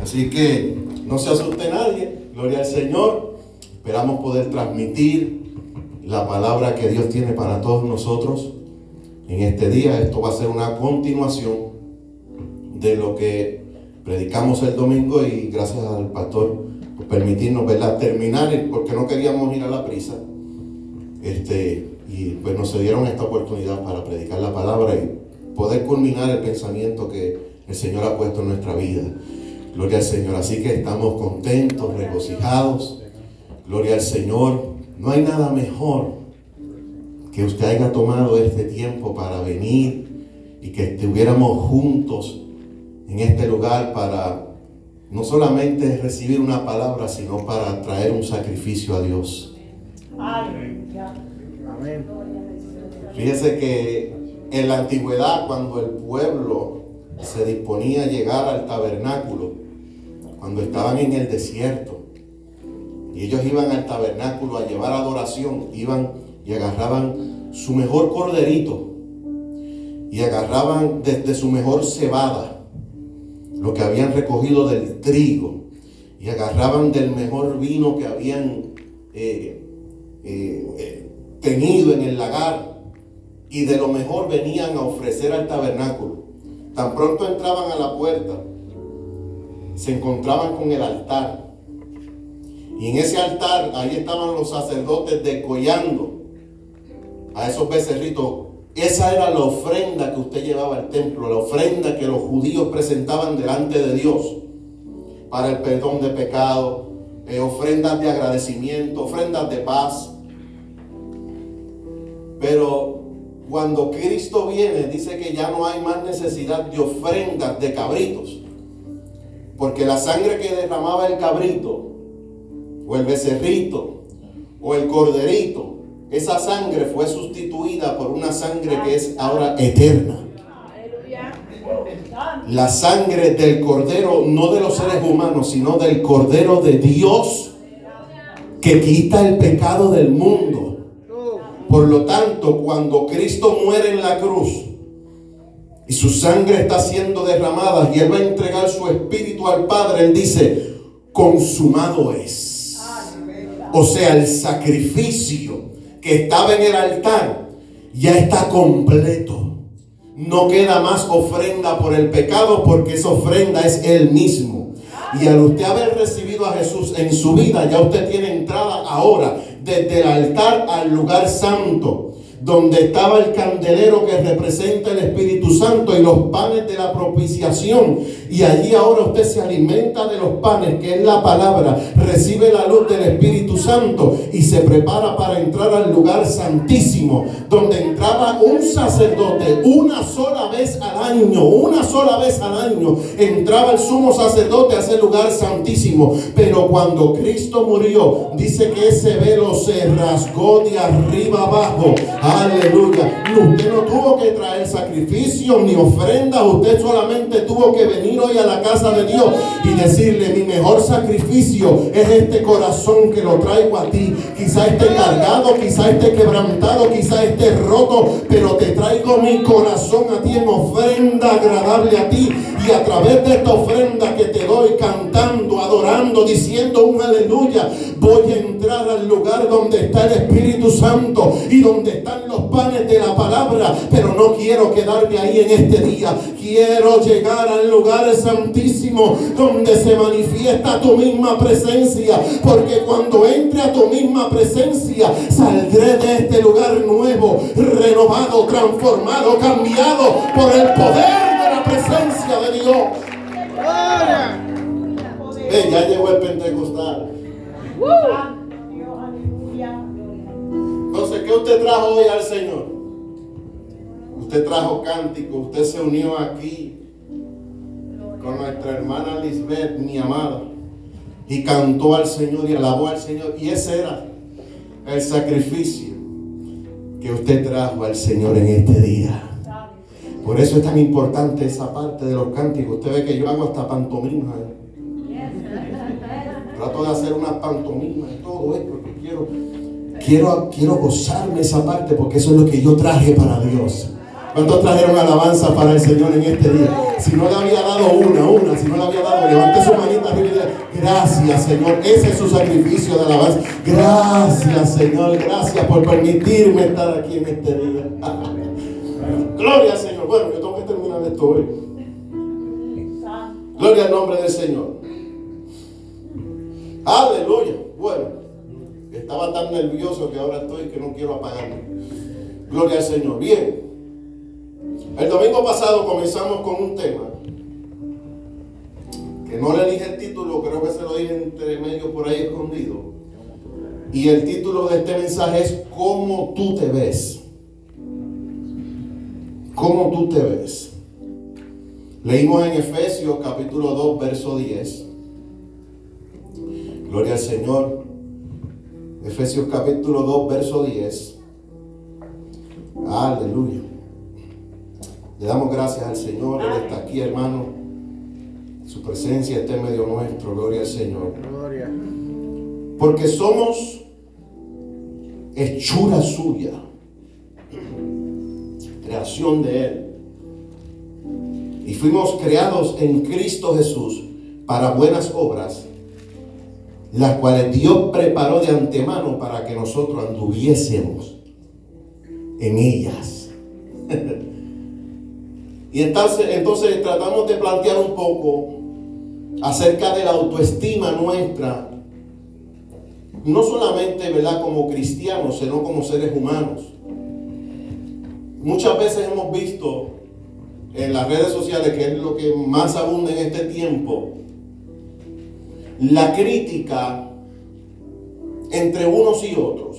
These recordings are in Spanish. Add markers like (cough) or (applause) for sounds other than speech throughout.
Así que no se asuste nadie, gloria al Señor. Esperamos poder transmitir la palabra que Dios tiene para todos nosotros en este día. Esto va a ser una continuación de lo que predicamos el domingo y gracias al pastor por permitirnos ¿verdad? terminar porque no queríamos ir a la prisa. Este, y pues nos dieron esta oportunidad para predicar la palabra y poder culminar el pensamiento que el Señor ha puesto en nuestra vida. Gloria al Señor. Así que estamos contentos, regocijados. Gloria al Señor. No hay nada mejor que usted haya tomado este tiempo para venir y que estuviéramos juntos en este lugar para no solamente recibir una palabra, sino para traer un sacrificio a Dios. Amén. Fíjese que en la antigüedad, cuando el pueblo se disponía a llegar al tabernáculo cuando estaban en el desierto. Y ellos iban al tabernáculo a llevar adoración, iban y agarraban su mejor corderito y agarraban desde su mejor cebada lo que habían recogido del trigo y agarraban del mejor vino que habían eh, eh, eh, tenido en el lagar y de lo mejor venían a ofrecer al tabernáculo. Tan pronto entraban a la puerta, se encontraban con el altar. Y en ese altar, ahí estaban los sacerdotes decollando a esos becerritos. Esa era la ofrenda que usted llevaba al templo, la ofrenda que los judíos presentaban delante de Dios para el perdón de pecado, eh, ofrendas de agradecimiento, ofrendas de paz. Pero cuando Cristo viene, dice que ya no hay más necesidad de ofrendas de cabritos. Porque la sangre que derramaba el cabrito, o el becerrito, o el corderito, esa sangre fue sustituida por una sangre que es ahora eterna. La sangre del cordero, no de los seres humanos, sino del cordero de Dios, que quita el pecado del mundo por lo tanto, cuando Cristo muere en la cruz y su sangre está siendo derramada y Él va a entregar su espíritu al Padre, Él dice, consumado es. O sea, el sacrificio que estaba en el altar ya está completo. No queda más ofrenda por el pecado porque esa ofrenda es Él mismo. Y al usted haber recibido a Jesús en su vida, ya usted tiene entrada ahora desde el altar al lugar santo donde estaba el candelero que representa el Espíritu Santo y los panes de la propiciación. Y allí ahora usted se alimenta de los panes, que es la palabra, recibe la luz del Espíritu Santo y se prepara para entrar al lugar santísimo, donde entraba un sacerdote una sola vez al año, una sola vez al año, entraba el sumo sacerdote a ese lugar santísimo. Pero cuando Cristo murió, dice que ese velo se rasgó de arriba abajo. Aleluya. Usted no tuvo que traer sacrificios ni ofrendas. Usted solamente tuvo que venir hoy a la casa de Dios y decirle, mi mejor sacrificio es este corazón que lo traigo a ti. Quizá esté cargado, quizá esté quebrantado, quizá esté roto, pero te traigo mi corazón a ti en ofrenda agradable a ti. Y a través de esta ofrenda que te doy cantando, adorando, diciendo un aleluya, voy a entrar al lugar donde está el Espíritu Santo y donde están los panes de la palabra, pero no quiero quedarme ahí en este día. Quiero llegar al lugar santísimo donde se manifiesta tu misma presencia, porque cuando entre a tu misma presencia, saldré de este lugar nuevo, renovado, transformado, cambiado por el poder presencia de Dios. Ven, ya llegó el Pentecostal. Entonces, ¿qué usted trajo hoy al Señor? Usted trajo cántico, usted se unió aquí con nuestra hermana Lisbeth, mi amada, y cantó al Señor y alabó al Señor. Y ese era el sacrificio que usted trajo al Señor en este día. Por eso es tan importante esa parte de los cánticos. Usted ve que yo hago hasta pantomima. ¿eh? Trato de hacer una pantomima y todo esto quiero Quiero, quiero gozarme esa parte porque eso es lo que yo traje para Dios. ¿Cuántos trajeron alabanza para el Señor en este día? Si no le había dado una, una, si no le había dado, levante su manita arriba y diga, gracias Señor. Ese es su sacrificio de alabanza. Gracias Señor, gracias por permitirme estar aquí en este día. (laughs) Gloria al Bueno, yo tengo que terminar esto hoy. Gloria al nombre del Señor. Aleluya. Bueno, estaba tan nervioso que ahora estoy que no quiero apagarme. Gloria al Señor. Bien. El domingo pasado comenzamos con un tema que no le dije el título, creo que se lo dije entre medio por ahí escondido. Y el título de este mensaje es ¿Cómo tú te ves? ¿Cómo tú te ves? Leímos en Efesios capítulo 2, verso 10. Gloria al Señor. Efesios capítulo 2, verso 10. Aleluya. Le damos gracias al Señor. Él está aquí, hermano. Su presencia está en medio nuestro. Gloria al Señor. Gloria. Porque somos hechura suya. Creación de Él. Y fuimos creados en Cristo Jesús para buenas obras, las cuales Dios preparó de antemano para que nosotros anduviésemos en ellas. (laughs) Y entonces, entonces tratamos de plantear un poco acerca de la autoestima nuestra, no solamente ¿verdad? como cristianos, sino como seres humanos. Muchas veces hemos visto en las redes sociales, que es lo que más abunda en este tiempo, la crítica entre unos y otros.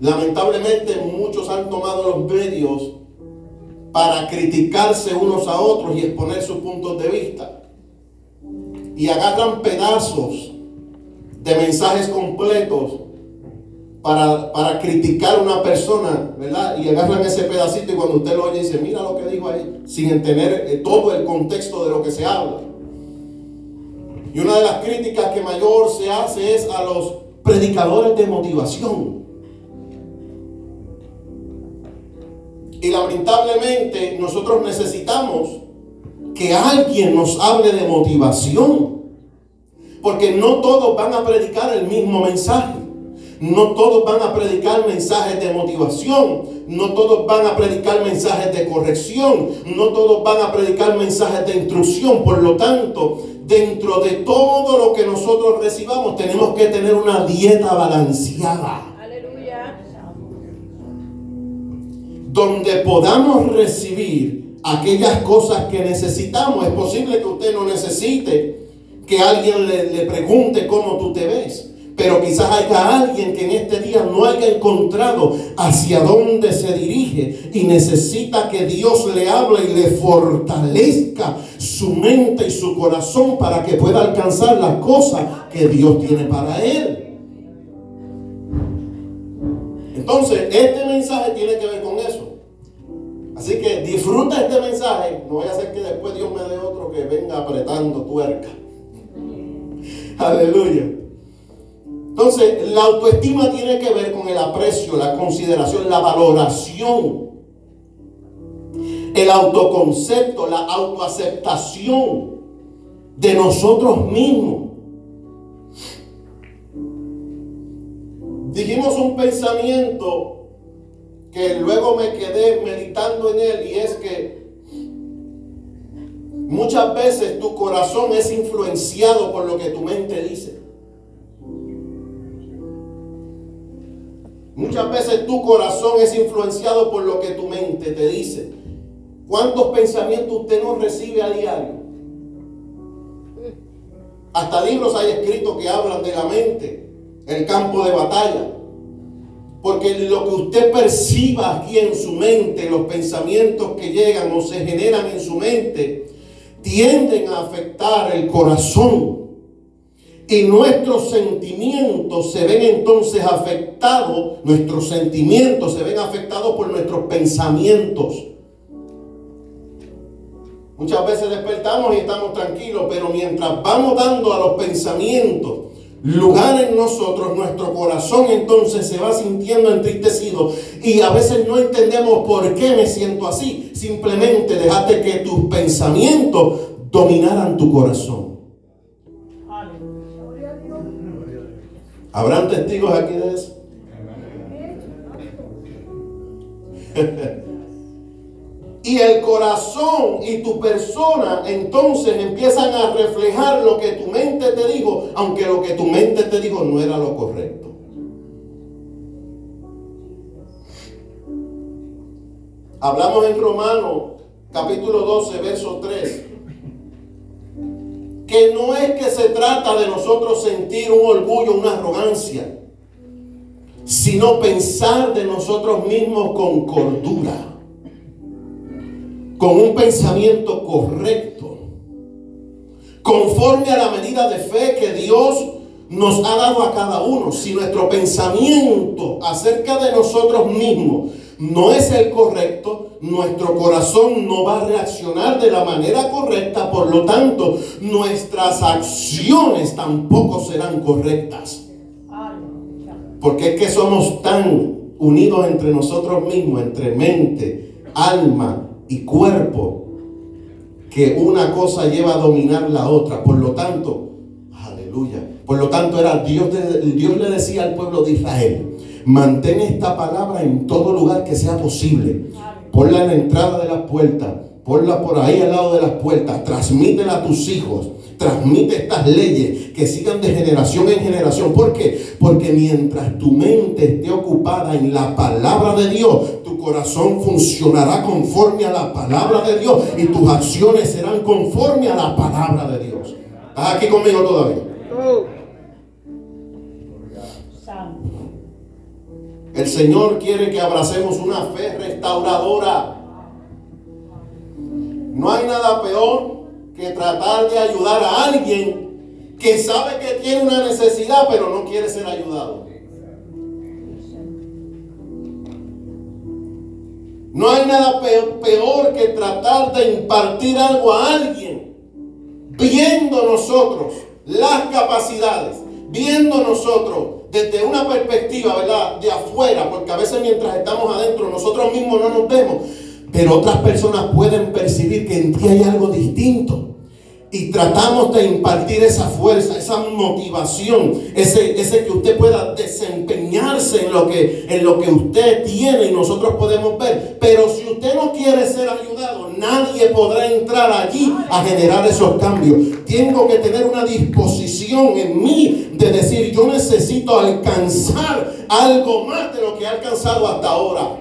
Lamentablemente muchos han tomado los medios para criticarse unos a otros y exponer sus puntos de vista. Y agarran pedazos de mensajes completos para, para criticar a una persona, ¿verdad? Y agarran ese pedacito y cuando usted lo oye dice, mira lo que dijo ahí, sin entender eh, todo el contexto de lo que se habla. Y una de las críticas que mayor se hace es a los predicadores de motivación. Y lamentablemente nosotros necesitamos que alguien nos hable de motivación. Porque no todos van a predicar el mismo mensaje. No todos van a predicar mensajes de motivación. No todos van a predicar mensajes de corrección. No todos van a predicar mensajes de instrucción. Por lo tanto, dentro de todo lo que nosotros recibamos, tenemos que tener una dieta balanceada. donde podamos recibir aquellas cosas que necesitamos. Es posible que usted no necesite que alguien le, pregunte cómo tú te ves. Pero quizás haya alguien que en este día no haya encontrado hacia dónde se dirige y necesita que Dios le hable y le fortalezca su mente y su corazón para que pueda alcanzar las cosas que Dios tiene para él. Entonces, este mensaje tiene que ver con eso. Así que disfruta este mensaje. No voy a hacer que después Dios me dé otro que venga apretando tuerca. Aleluya. Entonces, la autoestima tiene que ver con el aprecio, la consideración, la valoración, el autoconcepto, la autoaceptación de nosotros mismos. Dijimos un pensamiento que luego me quedé meditando en él y es que muchas veces tu corazón es influenciado por lo que tu mente dice. Muchas veces tu corazón es influenciado por lo que tu mente te dice. ¿Cuántos pensamientos usted no recibe a diario? Hasta libros hay escritos que hablan de la mente, el campo de batalla. Porque lo que usted perciba aquí en su mente, los pensamientos que llegan o se generan en su mente, tienden a afectar el corazón. Y nuestros sentimientos se ven entonces afectados, nuestros sentimientos se ven afectados por nuestros pensamientos. Muchas veces despertamos y estamos tranquilos, pero mientras vamos dando a los pensamientos lugar en nosotros, nuestro corazón entonces se va sintiendo entristecido y a veces no entendemos por qué me siento así. Simplemente dejaste que tus pensamientos dominaran tu corazón. ¿Habrán testigos aquí de eso? (laughs) y el corazón y tu persona entonces empiezan a reflejar lo que tu mente te dijo, aunque lo que tu mente te dijo no era lo correcto. Hablamos en Romanos capítulo 12, verso 3, que no es que se trata de nosotros sentir un orgullo, una arrogancia, sino pensar de nosotros mismos con cordura con un pensamiento correcto, conforme a la medida de fe que Dios nos ha dado a cada uno. Si nuestro pensamiento acerca de nosotros mismos no es el correcto, nuestro corazón no va a reaccionar de la manera correcta, por lo tanto, nuestras acciones tampoco serán correctas. Porque es que somos tan unidos entre nosotros mismos, entre mente, alma y cuerpo, que una cosa lleva a dominar la otra. Por lo tanto, aleluya. Por lo tanto, era Dios, Dios le decía al pueblo de Israel, mantén esta palabra en todo lugar que sea posible. Ponla en la entrada de la puerta, ponla por ahí al lado de las puertas, transmítela a tus hijos transmite estas leyes que sigan de generación en generación. ¿Por qué? Porque mientras tu mente esté ocupada en la palabra de Dios, tu corazón funcionará conforme a la palabra de Dios y tus acciones serán conforme a la palabra de Dios. ¿Estás aquí conmigo todavía? El Señor quiere que abracemos una fe restauradora. No hay nada peor que tratar de ayudar a alguien que sabe que tiene una necesidad pero no quiere ser ayudado. No hay nada peor, que tratar de impartir algo a alguien viendo nosotros las capacidades, viendo nosotros desde una perspectiva, ¿verdad? De afuera, porque a veces mientras estamos adentro nosotros mismos no nos vemos, pero otras personas pueden percibir que en ti hay algo distinto y tratamos de impartir esa fuerza, esa motivación, ese, ese que usted pueda desempeñarse en lo, que, en lo que usted tiene y nosotros podemos ver. Pero si usted no quiere ser ayudado, nadie podrá entrar allí a generar esos cambios. Tengo que tener una disposición en mí de decir, yo necesito alcanzar algo más de lo que he alcanzado hasta ahora.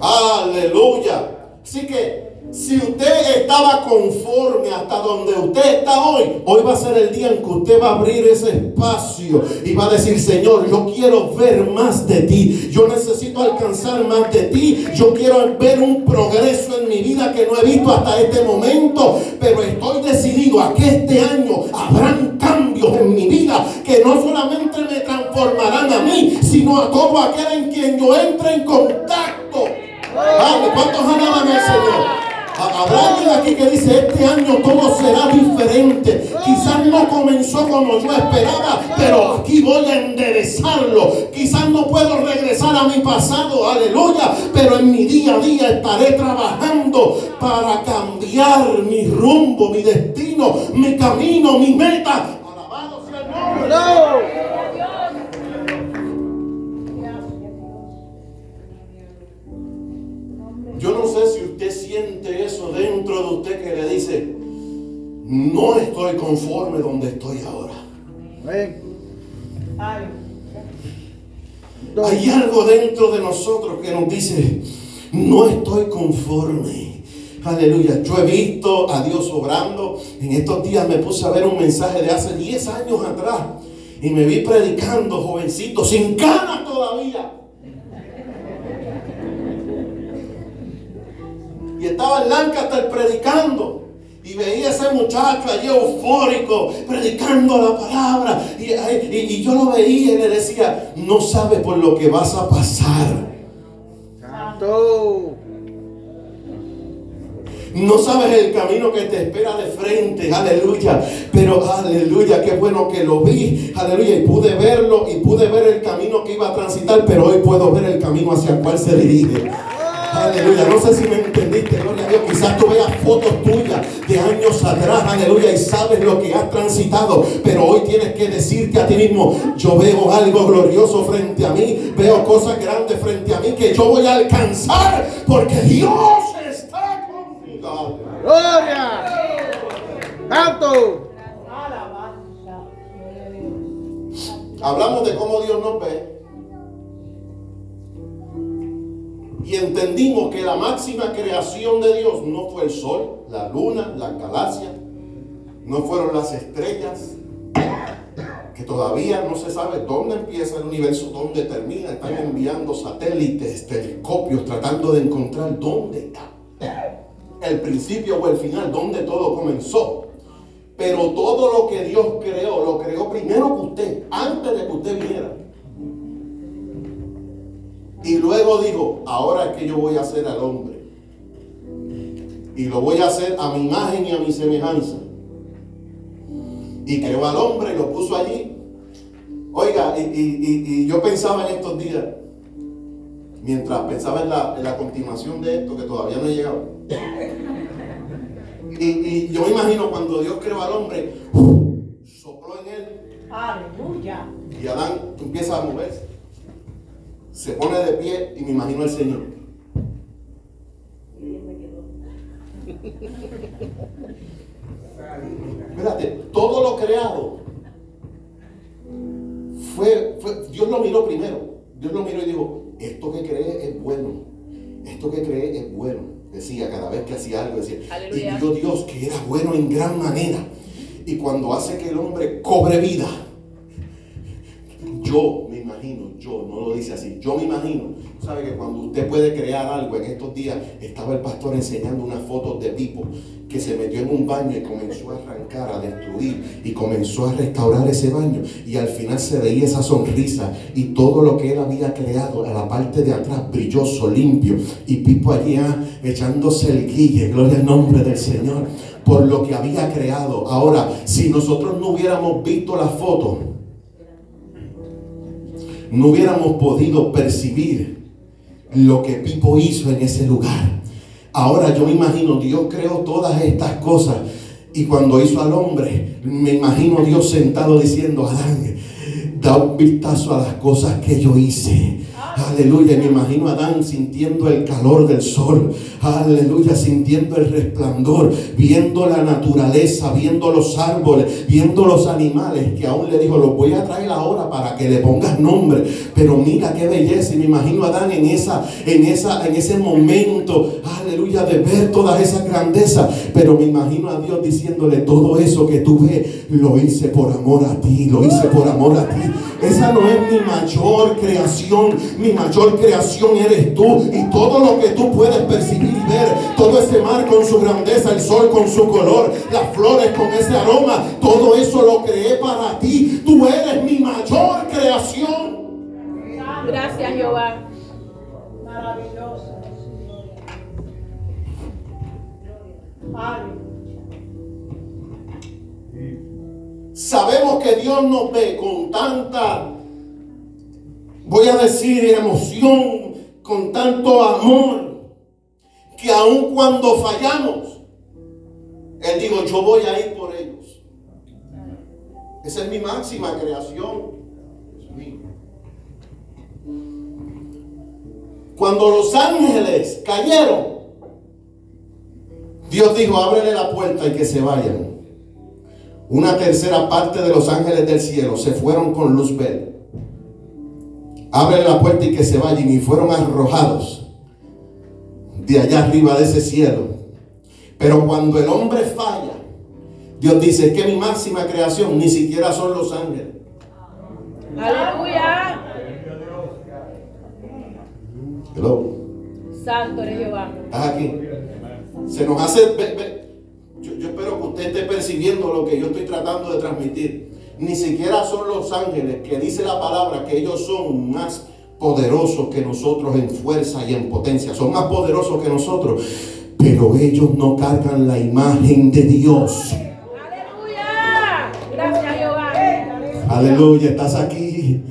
Aleluya. Así que si usted estaba conforme hasta donde usted está hoy, hoy va a ser el día en que usted va a abrir ese espacio y va a decir, Señor, yo quiero ver más de ti. Yo necesito alcanzar más de ti. Yo quiero ver un progreso en mi vida que no he visto hasta este momento. Pero estoy decidido a que este año habrán cambios en mi vida que no solamente me transformarán a mí, sino a todo aquel en quien yo entre en contacto. ¿Cuántos alaban al Señor? Habrá alguien aquí que dice, este año todo será diferente. Quizás no comenzó como yo esperaba, pero aquí voy a enderezarlo. Quizás no puedo regresar a mi pasado, aleluya, pero en mi día a día estaré trabajando para cambiar mi rumbo, mi destino, mi camino, mi meta. Alabado sea el nombre. Yo no sé si usted siente eso dentro de usted que le dice, no estoy conforme donde estoy ahora. Hay algo dentro de nosotros que nos dice, no estoy conforme. Aleluya. Yo he visto a Dios obrando. En estos días me puse a ver un mensaje de hace 10 años atrás. Y me vi predicando, jovencito, sin ganas todavía. Y estaba en Lancaster predicando. Y veía a ese muchacho allí eufórico, predicando la palabra. Y, yo lo veía y le decía, no sabes por lo que vas a pasar. No sabes el camino que te espera de frente, aleluya. Pero aleluya, qué bueno que lo vi, aleluya. Y pude verlo y pude ver el camino que iba a transitar, pero hoy puedo ver el camino hacia el cual se dirige. Aleluya. No sé si me entendiste, gloria a Dios. Quizás tú veas fotos tuyas de años atrás, aleluya, y sabes lo que has transitado. Pero hoy tienes que decirte a ti mismo: Yo veo algo glorioso frente a mí, veo cosas grandes frente a mí que yo voy a alcanzar porque Dios está conmigo. ¡Gloria! ¡Alto! Hablamos de cómo Dios nos ve. Y entendimos que la máxima creación de Dios no fue el sol, la luna, la galaxia, no fueron las estrellas, que todavía no se sabe dónde empieza el universo, dónde termina. Están enviando satélites, telescopios, tratando de encontrar dónde está el principio o el final, dónde todo comenzó. Pero todo lo que Dios creó, lo creó primero que usted, antes de que usted viniera. Y luego digo, ahora es que yo voy a hacer al hombre. Y lo voy a hacer a mi imagen y a mi semejanza. Y creó al hombre y lo puso allí. Oiga, y, yo pensaba en estos días, mientras pensaba en la, en la, continuación de esto, que todavía no he llegado. Y, y yo me imagino cuando Dios creó al hombre, sopló en él. Aleluya. Y Adán empieza a moverse se pone de pie y me imagino al Señor. Espérate, todo lo creado fue, Dios lo miró primero. Dios lo miró y dijo, esto que cree es bueno. Esto que cree es bueno. Decía cada vez que hacía algo, decía. Y vio Dios que era bueno en gran manera. Y cuando hace que el hombre cobre vida, yo lo dice así, yo me imagino, sabe que cuando usted puede crear algo, en estos días estaba el pastor enseñando unas fotos de Pipo que se metió en un baño y comenzó a arrancar, a destruir y comenzó a restaurar ese baño. Y al final se veía esa sonrisa y todo lo que él había creado a la parte de atrás brilloso, limpio. Y Pipo allí ah, echándose el guille, gloria al nombre del Señor por lo que había creado. Ahora, si nosotros no hubiéramos visto la foto, no hubiéramos podido percibir lo que Pipo hizo en ese lugar. Ahora yo me imagino, Dios creó todas estas cosas y cuando hizo al hombre, me imagino Dios sentado diciendo, Adán, da un vistazo a las cosas que yo hice. Aleluya, me imagino a Adán sintiendo el calor del sol. Aleluya, sintiendo el resplandor, viendo la naturaleza, viendo los árboles, viendo los animales, que aún le dijo, los voy a traer ahora para que le pongas nombre. Pero mira qué belleza, y me imagino a Adán en esa, en esa, en ese momento, aleluya, de ver todas esas grandezas. Pero me imagino a Dios diciéndole, todo eso que tú ves, lo hice por amor a ti, lo hice por amor a ti. Esa no es mi mayor creación, mi mayor creación eres tú y todo lo que tú puedes percibir y ver, todo ese mar con su grandeza, el sol con su color, las flores con ese aroma, todo eso lo creé para ti. Tú eres mi mayor creación. Gracias Jehová. Maravilloso. Sabemos que Dios nos ve con tanta voy a decir, emoción, con tanto amor, que aun cuando fallamos, Él dijo, yo voy a ir por ellos. Esa es mi máxima creación. Cuando los ángeles cayeron, Dios dijo, ábrele la puerta y que se vayan. Una tercera parte de los ángeles del cielo se fueron con luz verde abre la puerta y que se vayan. Y fueron arrojados de allá arriba de ese cielo. Pero cuando el hombre falla, Dios dice que mi máxima creación ni siquiera son los ángeles. Aleluya. Hello. Santo eres Jehová. ¿Estás aquí? Se nos hace... Yo, yo espero que usted esté percibiendo lo que yo estoy tratando de transmitir ni siquiera son los ángeles, que dice la palabra que ellos son más poderosos que nosotros en fuerza y en potencia, son más poderosos que nosotros. pero ellos no cargan la imagen de Dios. Aleluya. Gracias, Jehová. Aleluya, estás aquí.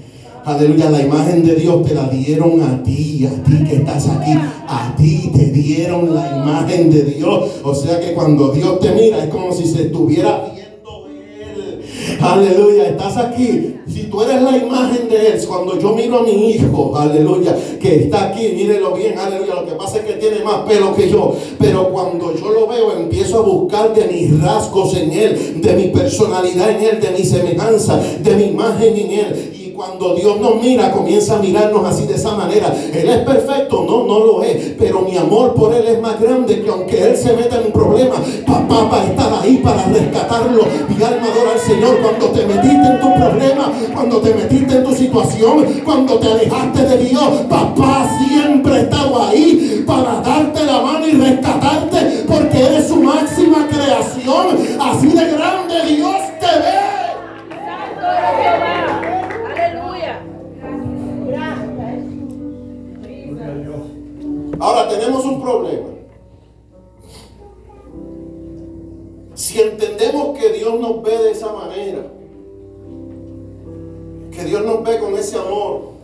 Aleluya, la imagen de Dios te la dieron a ti, a ti que estás aquí, a ti te dieron la imagen de Dios. O sea que cuando Dios te mira es como si se estuviera viendo Él. Aleluya, estás aquí. Si tú eres la imagen de Él, cuando yo miro a mi hijo, aleluya, que está aquí, mírelo bien, aleluya. Lo que pasa es que tiene más pelo que yo, pero cuando yo lo veo, empiezo a buscar de mis rasgos en Él, de mi personalidad en Él, de mi semejanza, de mi imagen en Él. Cuando Dios nos mira, comienza a mirarnos así de esa manera. Él es perfecto, no, no lo es. Pero mi amor por Él es más grande que aunque Él se meta en un problema, papá va a estar ahí para rescatarlo. Mi alma adora al Señor. Cuando te metiste en tu problema, cuando te metiste en tu situación, cuando te alejaste de Dios, papá siempre ha estado ahí para darte la mano y rescatarte porque Ahora tenemos un problema. Si entendemos que Dios nos ve de esa manera, que Dios nos ve con ese amor,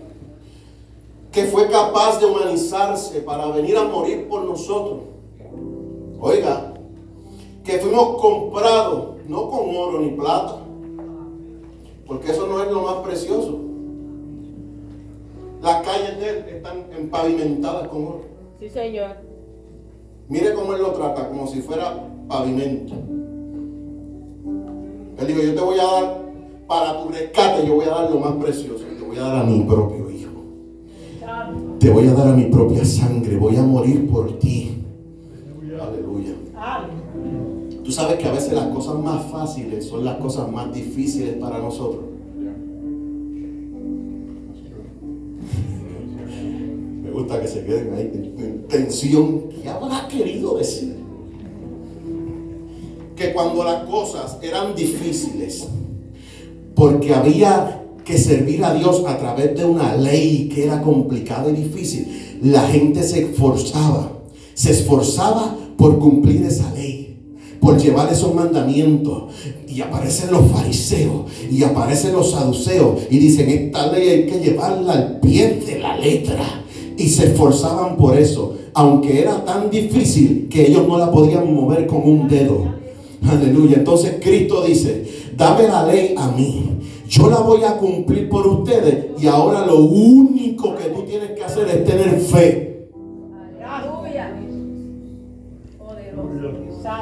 que fue capaz de humanizarse para venir a morir por nosotros. Oiga, que fuimos comprados no con oro ni plata, porque eso no es lo más precioso. Las calles de él están empavimentadas con oro. Sí, Señor. Mire cómo él lo trata, como si fuera pavimento. Él dijo, yo te voy a dar, para tu rescate, yo voy a dar lo más precioso. Te voy a dar a mi propio hijo. Te voy a dar a mi propia sangre. Voy a morir por ti. Aleluya. Tú sabes que a veces las cosas más fáciles son las cosas más difíciles para nosotros. Gusta que se queden ahí en- en tensión. ¿Qué habrá querido decir? Que cuando las cosas eran difíciles, porque había que servir a Dios a través de una ley que era complicada y difícil, la gente se esforzaba, se esforzaba por cumplir esa ley, por llevar esos mandamientos. Y aparecen los fariseos y aparecen los saduceos y dicen, esta ley hay que llevarla al pie de la letra. Y se esforzaban por eso, aunque era tan difícil que ellos no la podían mover con un dedo. Aleluya. Entonces Cristo dice, dame la ley a mí. Yo la voy a cumplir por ustedes. Y ahora lo único que tú tienes que hacer es tener fe.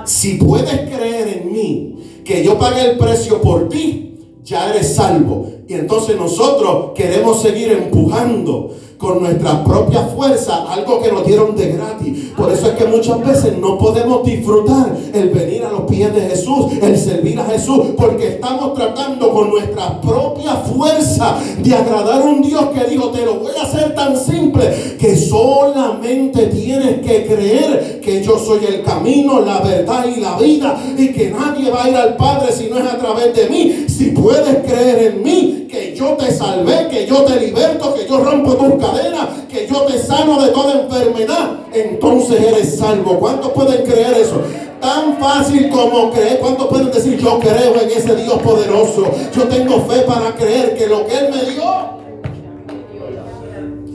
Si puedes creer en mí, que yo pagué el precio por ti, ya eres salvo. Y entonces nosotros queremos seguir empujando con nuestra propia fuerza algo que nos dieron de gratis. Por eso es que muchas veces no podemos disfrutar el venir a los pies de Jesús, el servir a Jesús, porque estamos tratando con nuestra propia fuerza de agradar a un Dios que dijo, te lo voy a hacer tan simple que solamente tienes que creer que yo soy el camino, la verdad y la vida y que nadie va a ir al Padre si no es a través de mí. Si puedes creer en mí, que yo te salvé, que yo te liberto, que yo rompo tus cadenas, que yo te sano de toda enfermedad, entonces eres salvo. ¿Cuántos pueden creer eso? Tan fácil como creer. ¿Cuántos pueden decir yo creo en ese Dios poderoso? Yo tengo fe para creer que lo que Él me dio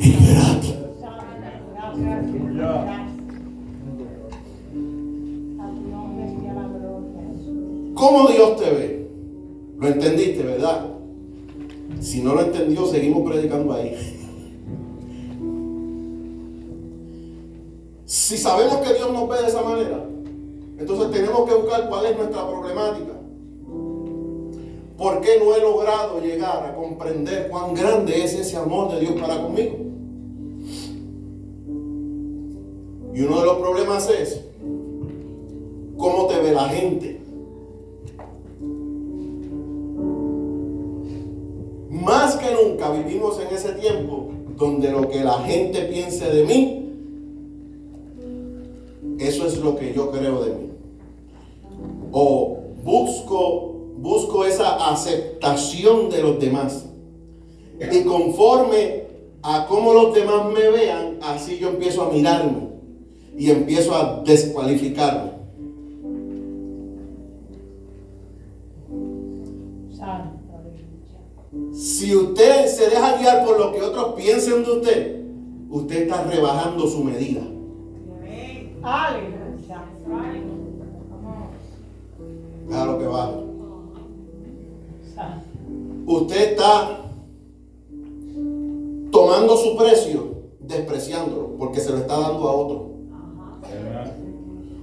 es gratis. ¿Cómo Dios te ve? Lo entendiste, ¿verdad? Si no lo entendió, seguimos predicando ahí. Si sabemos que Dios nos ve de esa manera, entonces tenemos que buscar cuál es nuestra problemática. ¿Por qué no he logrado llegar a comprender cuán grande es ese amor de Dios para conmigo? Y uno de los problemas es cómo te ve la gente. Más que nunca vivimos en ese tiempo donde lo que la gente piense de mí, eso es lo que yo creo de mí. O busco, busco esa aceptación de los demás. Y conforme a cómo los demás me vean, así yo empiezo a mirarme. y empiezo a descualificarme. Si usted se deja guiar por lo que otros piensen de usted, usted está rebajando su medida. Claro que va. Usted está tomando su precio, despreciándolo, porque se lo está dando a otro.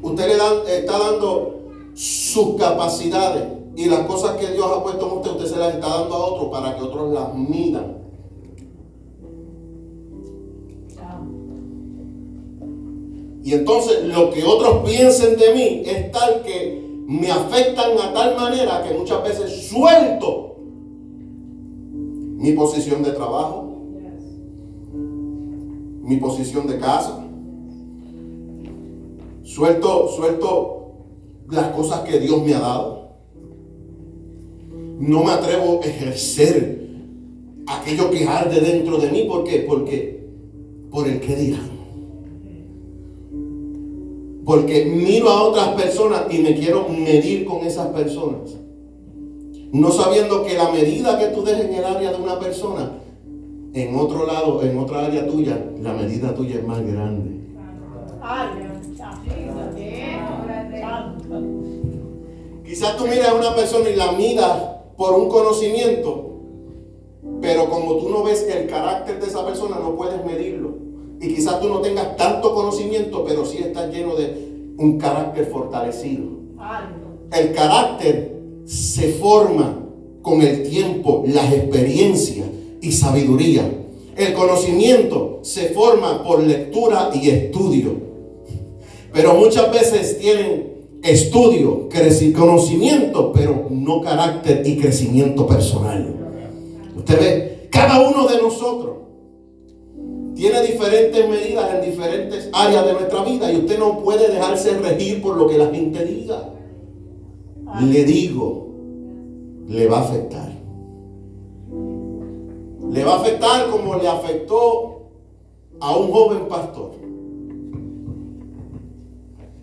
Usted le está dando sus capacidades y las cosas que Dios ha puesto en usted, usted se las está dando a otro para que otros las midan. Y entonces lo que otros piensen de mí es tal que me afectan a tal manera que muchas veces suelto mi posición de trabajo, mi posición de casa, suelto, suelto las cosas que Dios me ha dado. No me atrevo a ejercer aquello que arde dentro de mí. ¿Por qué? Porque por el que dirán. Porque miro a otras personas y me quiero medir con esas personas. No sabiendo que la medida que tú dejes en el área de una persona, en otro lado, en otra área tuya, la medida tuya es más grande. Quizás tú miras a una persona y la midas por un conocimiento, pero como tú no ves el carácter de esa persona, no puedes medirlo. Y quizás tú no tengas tanto conocimiento, pero sí estás lleno de un carácter fortalecido. El carácter se forma con el tiempo, las experiencias y sabiduría. El conocimiento se forma por lectura y estudio. Pero muchas veces tienen estudio, conocimiento, pero no carácter y crecimiento personal. Usted ve, cada uno de nosotros tiene diferentes medidas en diferentes áreas de nuestra vida y usted no puede dejarse regir por lo que la gente diga. Le digo, le va a afectar. Le va a afectar como le afectó a un joven pastor.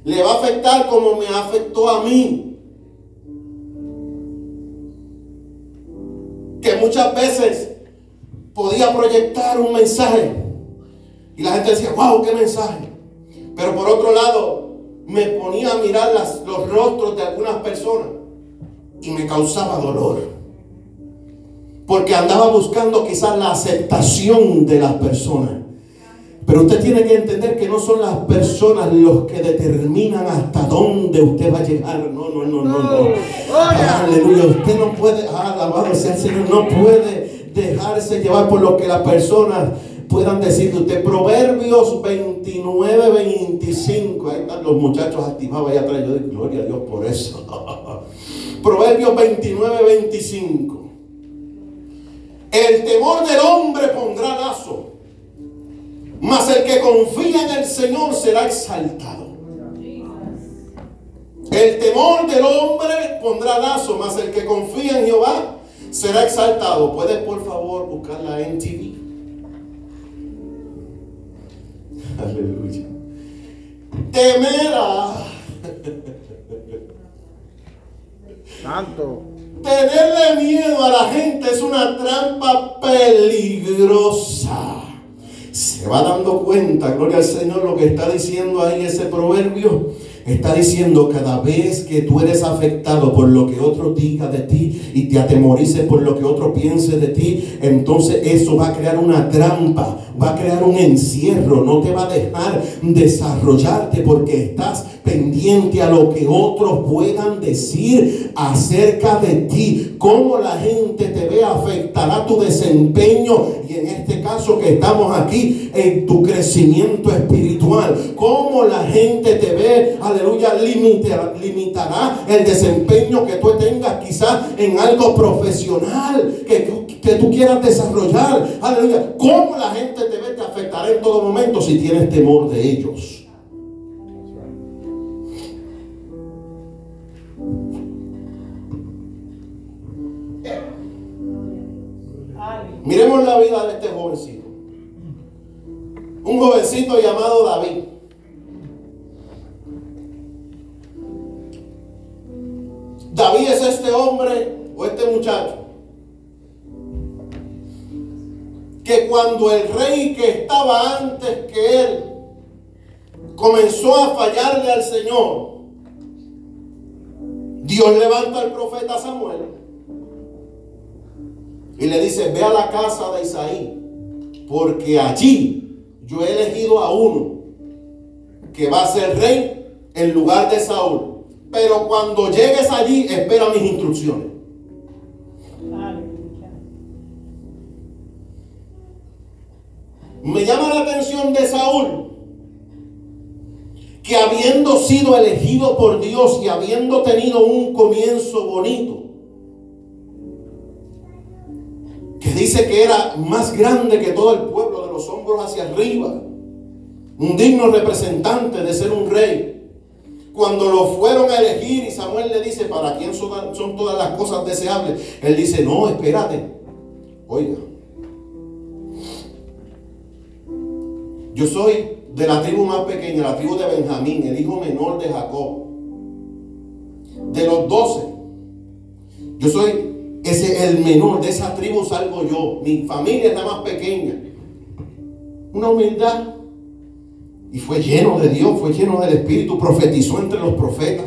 Le va a afectar como me afectó a mí. Que muchas veces podía proyectar un mensaje y la gente decía, wow, qué mensaje. Pero por otro lado, me ponía a mirar los rostros de algunas personas y me causaba dolor. Porque andaba buscando quizás la aceptación de las personas. Pero usted tiene que entender que no son las personas los que determinan hasta dónde usted va a llegar. No, no, no, no, no. Gloria. Aleluya. Usted no puede, ah, alabado sea el Señor, no puede dejarse llevar por lo que las personas puedan decir de usted. Proverbios 29, 25. Ahí están los muchachos activados allá atrás. Yo doy gloria a Dios por eso. (laughs) Proverbios 29, 25. El temor del hombre pondrá lazo, mas el que confía en el Señor será exaltado. El temor del hombre pondrá lazo, mas el que confía en Jehová será exaltado. ¿Puedes por favor buscarla en TV? (laughs) Aleluya. Temerá. (laughs) Santo. Tenerle miedo a la gente es una trampa peligrosa. Se va dando cuenta, gloria al Señor, lo que está diciendo ahí ese proverbio. Está diciendo cada vez que tú eres afectado por lo que otro diga de ti y te atemorices por lo que otro piense de ti, entonces eso va a crear una trampa, va a crear un encierro, no te va a dejar desarrollarte porque estás pendiente a lo que otros puedan decir acerca de ti. Cómo la gente te ve afectará tu desempeño y en este caso que estamos aquí en tu crecimiento espiritual. Cómo la gente te ve, aleluya, limitará, limitará el desempeño que tú tengas quizás en algo profesional que, tú- que tú quieras desarrollar. Aleluya. Cómo la gente te ve te afectará en todo momento si tienes temor de ellos. Miremos la vida de este jovencito. Un jovencito llamado David. David es este hombre o este muchacho que cuando el rey que estaba antes que él comenzó a fallarle al Señor, Dios levanta al profeta Samuel y le dice, ve a la casa de Isaí, porque allí yo he elegido a uno que va a ser rey en lugar de Saúl. Pero cuando llegues allí, espera mis instrucciones. Me llama la atención de Saúl que habiendo sido elegido por Dios y habiendo tenido un comienzo bonito, que dice que era más grande que todo el pueblo, de los hombros hacia arriba, un digno representante de ser un rey. Cuando lo fueron a elegir y Samuel le dice, ¿para quién son, todas las cosas deseables? Él dice, no, espérate. Oiga, yo soy de la tribu más pequeña, la tribu de Benjamín, el hijo menor de Jacob. De los doce, yo soy ese el menor, de esa tribu salgo yo. Mi familia es la más pequeña. Una humildad. Y fue lleno de Dios, fue lleno del Espíritu, profetizó entre los profetas.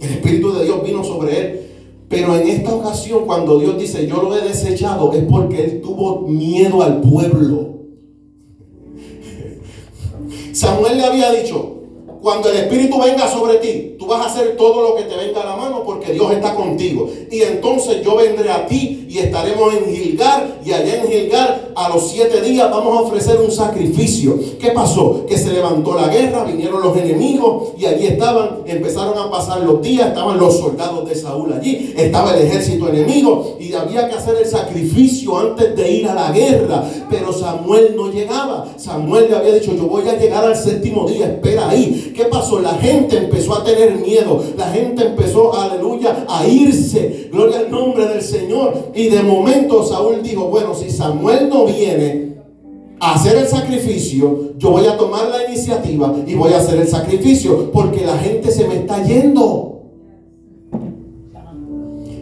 El Espíritu de Dios vino sobre él. Pero en esta ocasión, cuando Dios dice, yo lo he desechado, es porque él tuvo miedo al pueblo. Samuel le había dicho, cuando el Espíritu venga sobre ti, tú vas a hacer todo lo que te venga a la mano porque Dios está contigo. Y entonces yo vendré a ti y estaremos en Gilgar. Y allá en Gilgar, a los siete días, vamos a ofrecer un sacrificio. ¿Qué pasó? Que se levantó la guerra, vinieron los enemigos y allí estaban, empezaron a pasar los días, estaban los soldados de Saúl allí, estaba el ejército enemigo y había que hacer el sacrificio antes de ir a la guerra. Pero Samuel no llegaba. Samuel le había dicho, yo voy a llegar al séptimo día, espera ahí. ¿Qué pasó? La gente empezó a tener miedo. La gente empezó, aleluya, a irse. Gloria al nombre del Señor. Y de momento Saúl dijo, bueno, si Samuel no viene a hacer el sacrificio, yo voy a tomar la iniciativa y voy a hacer el sacrificio porque la gente se me está yendo.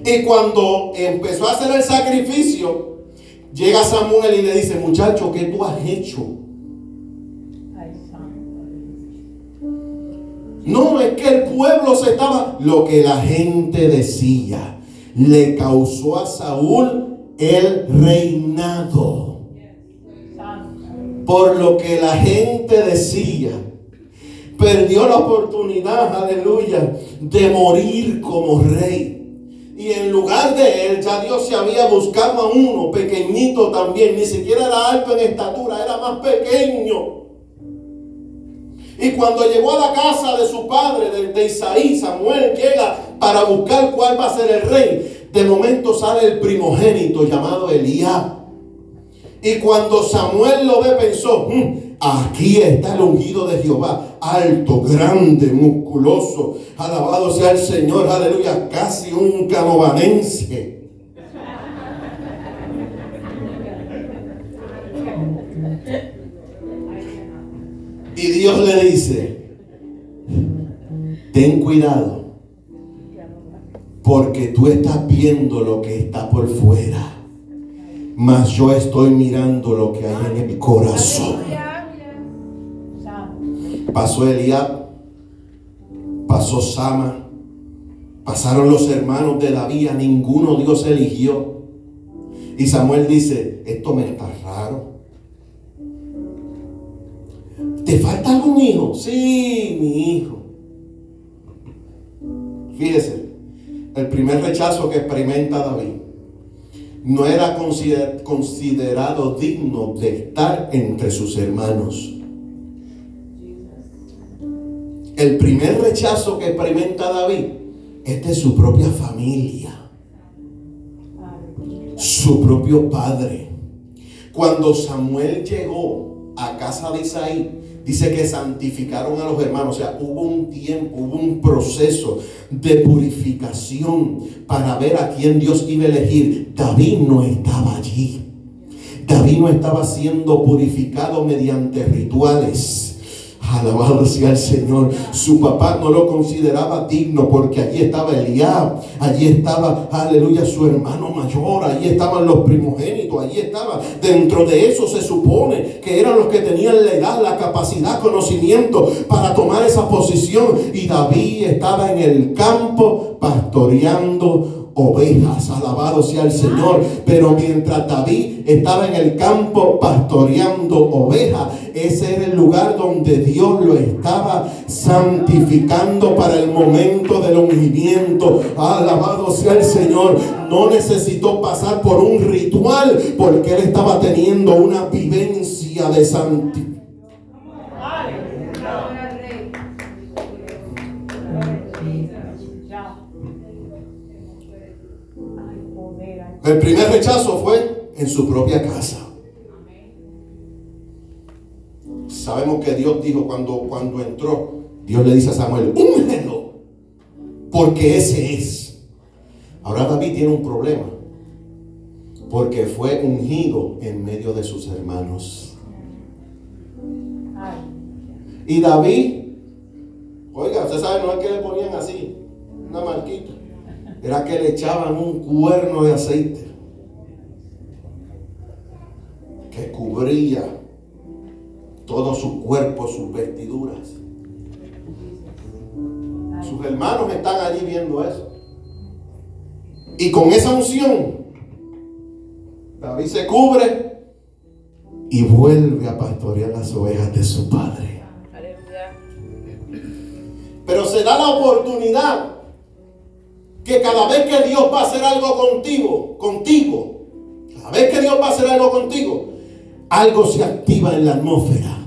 Y cuando empezó a hacer el sacrificio, llega Samuel y le dice, muchacho, ¿qué tú has hecho? No, es que el pueblo se estaba... Lo que la gente decía le causó a Saúl el reinado. Por lo que la gente decía. Perdió la oportunidad, aleluya, de morir como rey. Y en lugar de él, ya Dios se había buscado a uno pequeñito también. Ni siquiera era alto en estatura, era más pequeño. Y cuando llegó a la casa de su padre, de, Isaí, Samuel llega para buscar cuál va a ser el rey. De momento sale el primogénito llamado Elías. Y cuando Samuel lo ve, pensó, mm, aquí está el ungido de Jehová, alto, grande, musculoso. Alabado sea el Señor, aleluya, casi un canovanense. Y Dios le dice, ten cuidado, porque tú estás viendo lo que está por fuera, mas yo estoy mirando lo que hay en el corazón. Pasó Eliab, pasó Sama, pasaron los hermanos de David, ninguno Dios eligió. Y Samuel dice, esto me está raro. ¿Te falta algún hijo? Sí, mi hijo. Fíjese, el primer rechazo que experimenta David no era considerado digno de estar entre sus hermanos. El primer rechazo que experimenta David es de su propia familia, su propio padre. Cuando Samuel llegó a casa de Isaí, dice que santificaron a los hermanos. O sea, hubo un tiempo, hubo un proceso de purificación para ver a quién Dios iba a elegir. David no estaba allí. David no estaba siendo purificado mediante rituales. Alabado sea el Señor. Su papá no lo consideraba digno porque allí estaba Eliab, allí estaba, aleluya, su hermano mayor, allí estaban los primogénitos, allí estaba. Dentro de eso se supone que eran los que tenían la edad, la capacidad, conocimiento para tomar esa posición. Y David estaba en el campo pastoreando ovejas, alabado sea el Señor. Pero mientras David estaba en el campo pastoreando ovejas, ese era el lugar donde Dios lo estaba santificando para el momento del ungimiento. Alabado sea el Señor. No necesitó pasar por un ritual porque él estaba teniendo una vivencia de santificación. El primer rechazo fue en su propia casa. Sabemos que Dios dijo cuando, cuando entró, Dios le dice a Samuel, úngelo, porque ese es. Ahora David tiene un problema, porque fue ungido en medio de sus hermanos. Y David, oiga, usted sabe, no es que le ponían así, una marquita era que le echaban un cuerno de aceite que cubría todo su cuerpo, sus vestiduras. Sus hermanos están allí viendo eso. Y con esa unción, David se cubre y vuelve a pastorear las ovejas de su padre. Pero se da la oportunidad que cada vez que Dios va a hacer algo contigo, contigo, cada vez que Dios va a hacer algo contigo, algo se activa en la atmósfera.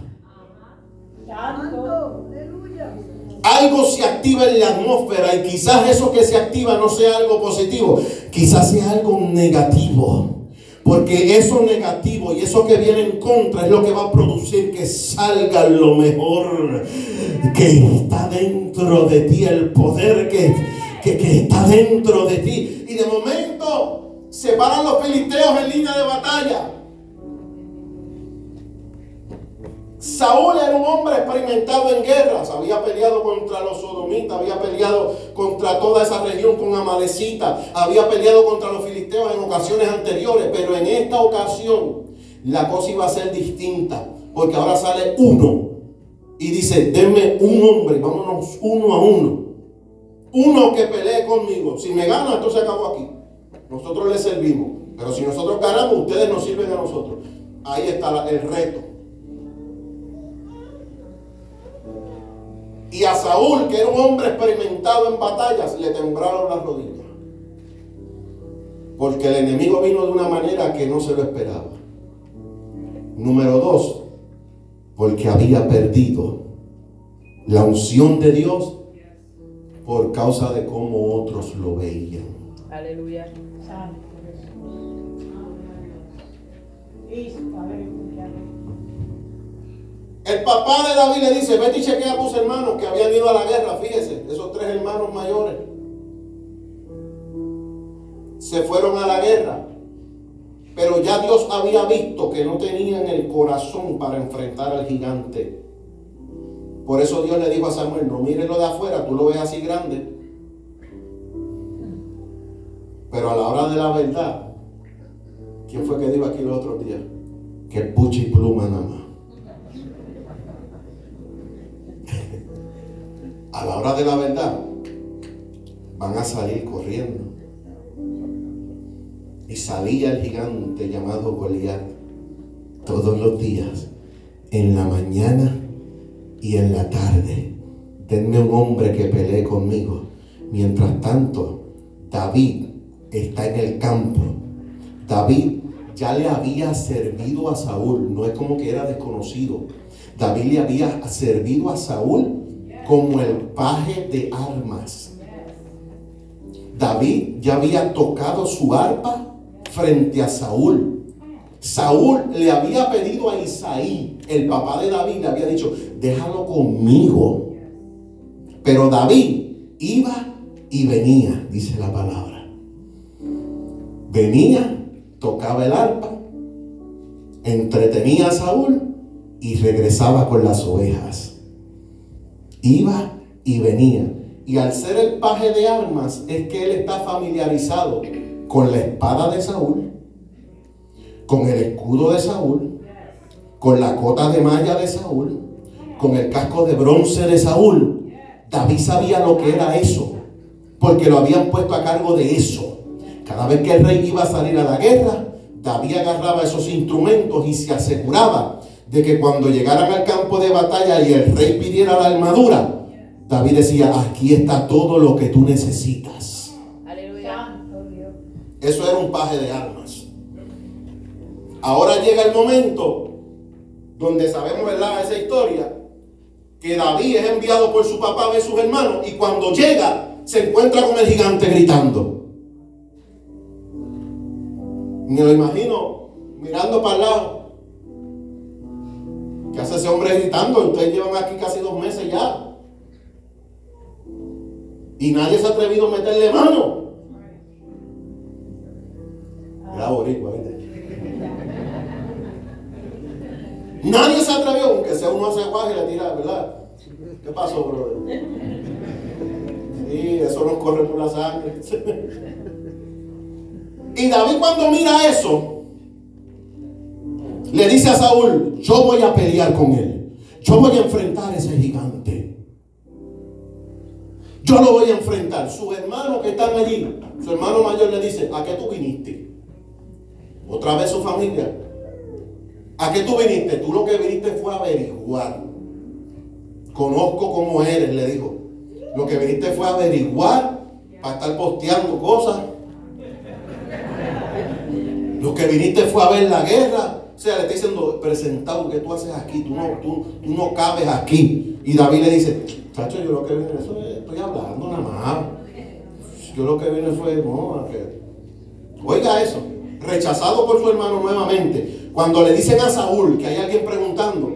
Algo se activa en la atmósfera y quizás eso que se activa no sea algo positivo, quizás sea algo negativo. Porque eso negativo y eso que viene en contra es lo que va a producir que salga lo mejor que está dentro de ti, el poder que que, está dentro de ti. Y de momento se paran los filisteos en línea de batalla. Saúl era un hombre experimentado en guerras, había peleado contra los sodomitas, había peleado contra toda esa región con Amalecita, había peleado contra los filisteos en ocasiones anteriores, pero en esta ocasión la cosa iba a ser distinta, porque ahora sale uno y dice, denme un hombre, vámonos uno a uno uno que pelee conmigo. Si me gana, entonces acabo aquí. Nosotros le servimos. Pero si nosotros ganamos, ustedes nos sirven a nosotros. Ahí está el reto. Y a Saúl, que era un hombre experimentado en batallas, le temblaron las rodillas. Porque el enemigo vino de una manera que no se lo esperaba. Número dos, porque había perdido la unción de Dios por causa de cómo otros lo veían. Aleluya. El papá de David le dice, vete y chequea a tus hermanos que habían ido a la guerra, fíjese, esos tres hermanos mayores. Se fueron a la guerra, pero ya Dios había visto que no tenían el corazón para enfrentar al gigante. Por eso Dios le dijo a Samuel, no mires lo de afuera, tú lo ves así grande. Pero a la hora de la verdad, ¿quién fue que dijo aquí los otros días? Que pucha y pluma nada más. a la hora de la verdad, van a salir corriendo. Y salía el gigante llamado Goliat todos los días, en la mañana y en la tarde. Denme un hombre que pelee conmigo. Mientras tanto, David está en el campo. David ya le había servido a Saúl, no es como que era desconocido. David le había servido a Saúl como el paje de armas. David ya había tocado su arpa frente a Saúl. Saúl le había pedido a Isaí, el papá de David, le había dicho, déjalo conmigo. Pero David iba y venía, dice la palabra. Venía, tocaba el arpa, entretenía a Saúl y regresaba con las ovejas. Iba y venía. Y al ser el paje de armas, es que él está familiarizado con la espada de Saúl, con el escudo de Saúl, con la cota de malla de Saúl, con el casco de bronce de Saúl. David sabía lo que era eso, porque lo habían puesto a cargo de eso. Cada vez que el rey iba a salir a la guerra, David agarraba esos instrumentos y se aseguraba de que cuando llegaran al campo de batalla y el rey pidiera la armadura, David decía, aquí está todo lo que tú necesitas. Aleluya. Eso era un paje de armas. Ahora llega el momento donde sabemos, ¿verdad? Esa historia, que David es enviado por su papá a ver sus hermanos y cuando llega se encuentra con el gigante gritando. Me lo imagino mirando para el lado. ¿Qué hace ese hombre gritando? Ustedes llevan aquí casi dos meses ya. Y nadie se ha atrevido a meterle mano. Nadie se atrevió, aunque sea uno hace guaje y le tira, ¿verdad? ¿Qué pasó, brother? Sí, eso nos corre por la sangre. (laughs) Y David cuando mira eso, le dice a Saúl, yo voy a pelear con él. Yo voy a enfrentar a ese gigante. Yo lo voy a enfrentar. Sus hermanos que están allí, su hermano mayor le dice, ¿a qué tú viniste? Otra vez su familia. ¿A qué tú viniste? Tú lo que viniste fue averiguar. Conozco cómo eres, le dijo. Lo que viniste fue averiguar para estar posteando cosas. Lo que viniste fue a ver la guerra. O sea, le está diciendo, presentado, ¿qué tú haces aquí? Tú no, tú, tú no cabes aquí. Y David le dice, chacho, yo lo que vine, eso es- estoy hablando nada más. Yo lo que vine fue, no, que... Oiga eso, rechazado por su hermano nuevamente. Cuando le dicen a Saúl que hay alguien preguntando,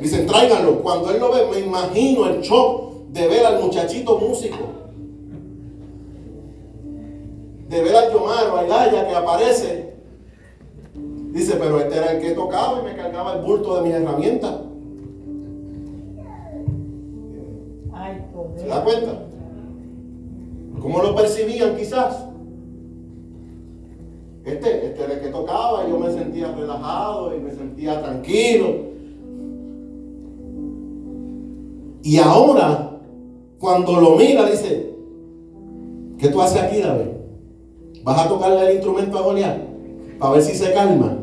dicen, tráiganlo. Cuando él lo ve, me imagino el shock de ver al muchachito músico. De ver al Yomar o a Ilaya que aparece. Dice, pero este era el que tocaba y me cargaba el bulto de mis herramientas. ¿Se da cuenta? ¿Cómo lo percibían quizás? Este, este era el que tocaba y yo me sentía relajado y me sentía tranquilo. Y ahora, cuando lo mira, dice, ¿qué tú haces aquí, David? ¿Vas a tocarle el instrumento a Goliat? Para ver si se calma.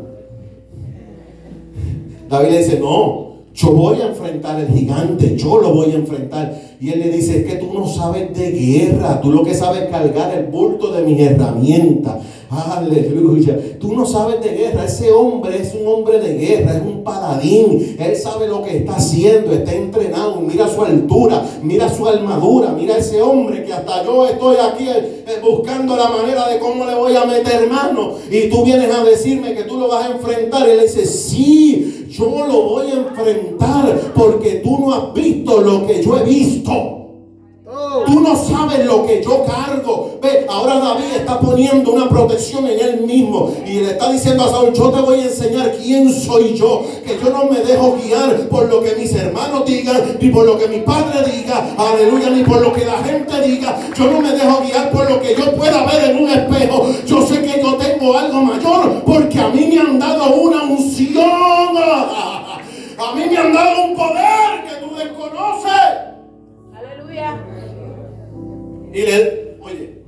David le dice, no, yo voy a enfrentar al gigante, yo lo voy a enfrentar. Y él le dice, es que tú no sabes de guerra, tú lo que sabes es cargar el bulto de mis herramientas. Aleluya. Tú no sabes de guerra. Ese hombre es un hombre de guerra, es un paladín. Él sabe lo que está haciendo, está entrenado. Mira su altura, mira su armadura, mira ese hombre que hasta yo estoy aquí eh, eh, buscando la manera de cómo le voy a meter mano. Y tú vienes a decirme que tú lo vas a enfrentar. Él dice, sí, yo lo voy a enfrentar porque tú no has visto lo que yo he visto. Tú no sabes lo que yo cargo. Ve, ahora David está poniendo una protección en él mismo y le está diciendo a Saúl, yo te voy a enseñar quién soy yo, que yo no me dejo guiar por lo que mis hermanos digan, ni por lo que mi padre diga, aleluya, ni por lo que la gente diga. Yo no me dejo guiar por lo que yo pueda ver en un espejo. Yo sé que yo tengo algo mayor porque a mí me han dado una unción. (laughs) A mí me han dado un poder que tú desconoces. Aleluya. Y le, oye,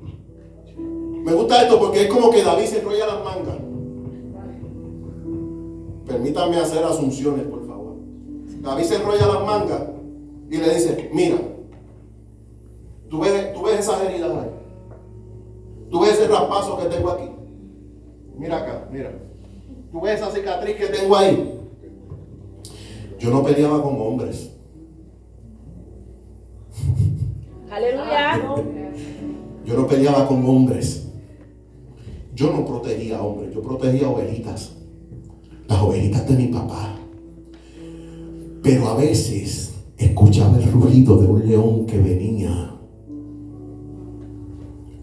me gusta esto porque es como que David se enrolla las mangas. Permítanme hacer asunciones, por favor. David se enrolla las mangas y le dice, mira, tú ves, tú ves esas heridas ahí. Tú ves ese raspazo que tengo aquí. Mira acá, mira. Tú ves esa cicatriz que tengo ahí. Yo no peleaba con hombres. Aleluya. Yo no peleaba con hombres. Yo no protegía hombres, yo protegía ovejitas. Las ovejitas de mi papá. Pero a veces escuchaba el rugido de un león que venía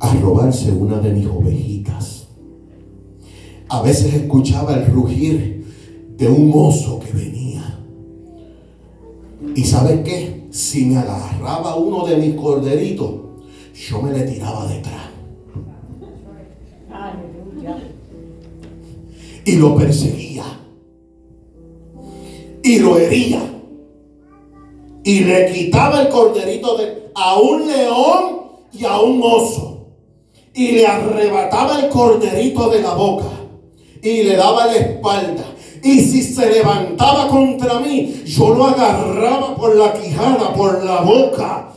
a robarse una de mis ovejitas. A veces escuchaba el rugir de un oso que venía. ¿Y sabes qué? Si me agarraba uno de mis corderitos, yo me le tiraba detrás. Y lo perseguía. Y lo hería. Y le quitaba el corderito de, a un león y a un oso. Y le arrebataba el corderito de la boca. Y le daba la espalda. Y si se levantaba contra mí, yo lo agarraba por la quijada, por la boca.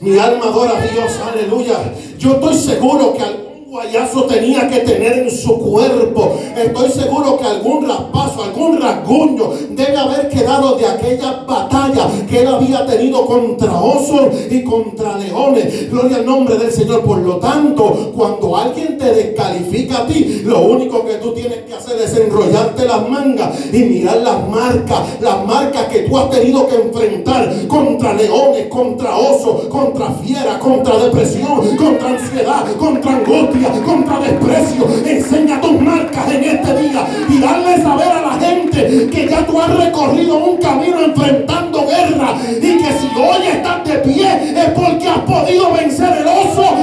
Mi alma adora a Dios, aleluya. Yo estoy seguro que al guayazo tenía que tener en su cuerpo. Estoy seguro que algún raspazo, algún rasguño debe haber quedado de aquella batalla que él había tenido contra osos y contra leones. Gloria al nombre del Señor. Por lo tanto, cuando alguien te descalifica a ti, lo único que tú tienes que hacer es enrollarte las mangas y mirar las marcas, las marcas que tú has tenido que enfrentar contra leones, contra osos, contra fieras, contra depresión, contra ansiedad, contra angustia contra desprecio. Enseña tus marcas en este día y darle saber a la gente que ya tú has recorrido un camino enfrentando guerra y que si hoy estás de pie es porque has podido vencer el oso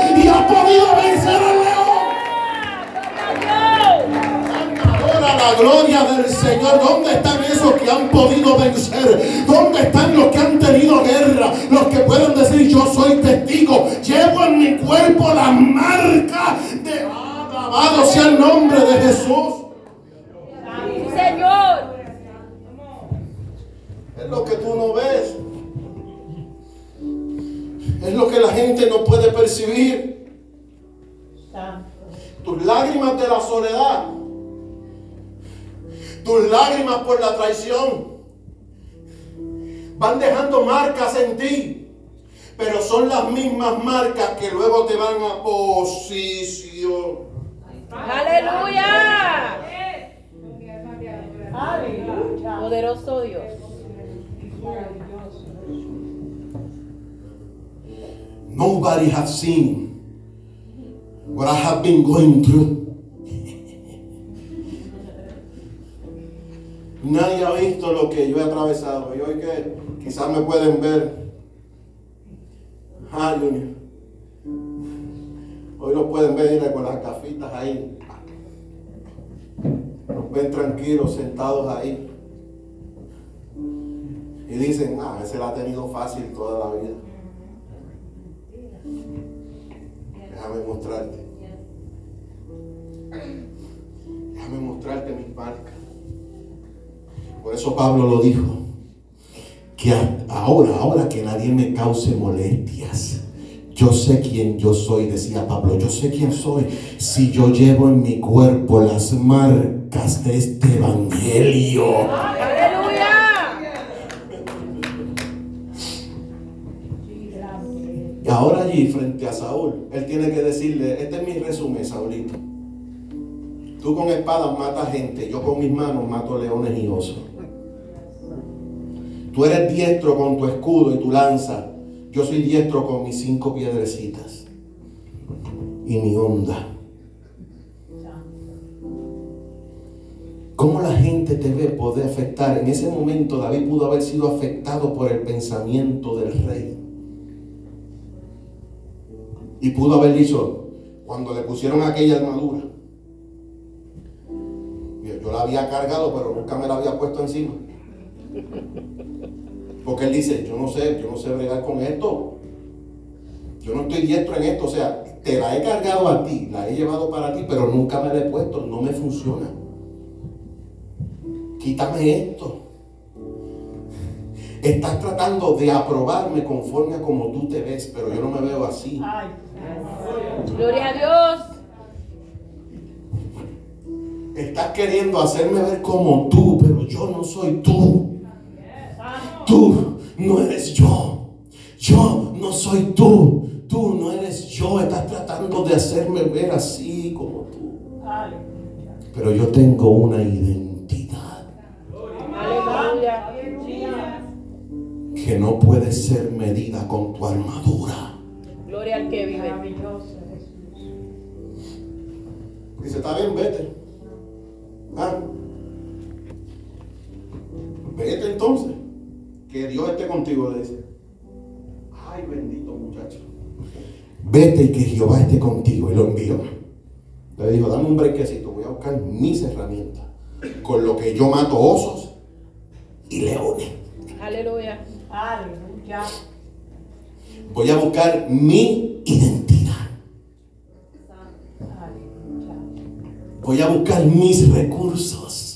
la gloria del Señor. ¿Dónde están esos que han podido vencer? ¿Dónde están los que han tenido guerra? Los que pueden decir yo soy testigo. Llevo en mi cuerpo la marca de alabado sea el nombre de Jesús. Señor. Es lo que tú no ves. Es lo que la gente no puede percibir. Tus lágrimas de la soledad tus lágrimas por la traición van dejando marcas en ti. Pero son las mismas marcas que luego te van a posición. Aleluya. Poderoso Dios. Nobody has seen what I have been going through. Nadie ha visto lo que yo he atravesado. Y hoy que quizás me pueden ver. Ah, Junior. Hoy lo pueden ver con las gafitas ahí. Nos ven tranquilos, sentados ahí. Y dicen, ah, ese la ha tenido fácil toda la vida. Déjame mostrarte. Déjame mostrarte mis marcas. Por eso Pablo lo dijo. Que ahora, ahora que nadie me cause molestias. Yo sé quién yo soy, decía Pablo. Yo sé quién soy. Si yo llevo en mi cuerpo las marcas de este evangelio. Y ahora allí, frente a Saúl, él tiene que decirle: Este es mi resumen, Saulito. Tú con espadas matas gente, yo con mis manos mato leones y osos. Tú eres diestro con tu escudo y tu lanza. Yo soy diestro con mis cinco piedrecitas y mi onda. ¿Cómo la gente te ve puede afectar? En ese momento David pudo haber sido afectado por el pensamiento del rey. Y pudo haber dicho, cuando le pusieron aquella armadura, yo la había cargado, pero nunca me la había puesto encima. Porque él dice, yo no sé, yo no sé bregar con esto. Yo no estoy diestro en esto. O sea, te la he cargado a ti, la he llevado para ti, pero nunca me la he puesto. No me funciona. Quítame esto. Estás tratando de aprobarme conforme a como tú te ves, pero yo no me veo así. Gloria a Dios. Estás queriendo hacerme ver como tú, pero yo no soy tú. Tú no eres yo. Yo no soy tú. Tú no eres yo. Estás tratando de hacerme ver así como tú. Pero yo tengo una identidad. Que no puede ser medida con tu armadura. Gloria al que vive. Dice, está bien, vete. Ah. Vete entonces. Que Dios esté contigo, le dice. Ay, bendito muchacho. Vete y que Jehová esté contigo. Y lo envió. Le dijo, dame un brequecito, voy a buscar mis herramientas. Con lo que yo mato osos y leones. Aleluya. Aleluya. Voy a buscar mi identidad. Voy a buscar mis recursos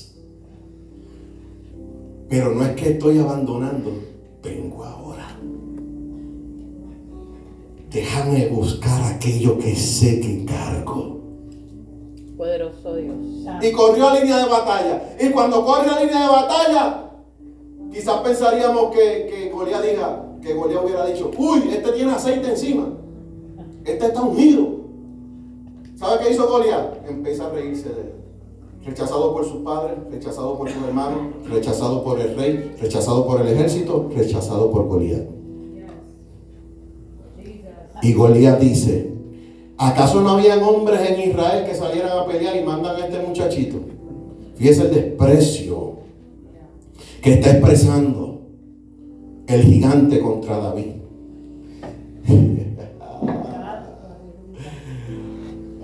pero no es que estoy abandonando. Vengo ahora. Déjame buscar aquello que sé que cargo. Poderoso Dios. Y corrió a línea de batalla. Y cuando corre a línea de batalla, quizás pensaríamos que, que Goliat diga, que Goliat hubiera dicho, uy, este tiene aceite encima. Este está ungido. ¿Sabe qué hizo Goliat? Empieza a reírse de él. Rechazado por sus padres, rechazado por sus hermanos, rechazado por el rey, rechazado por el ejército, rechazado por Goliat. Y Goliat dice, ¿acaso no habían hombres en Israel que salieran a pelear y mandan a este muchachito? Fíjese el desprecio que está expresando el gigante contra David. (laughs)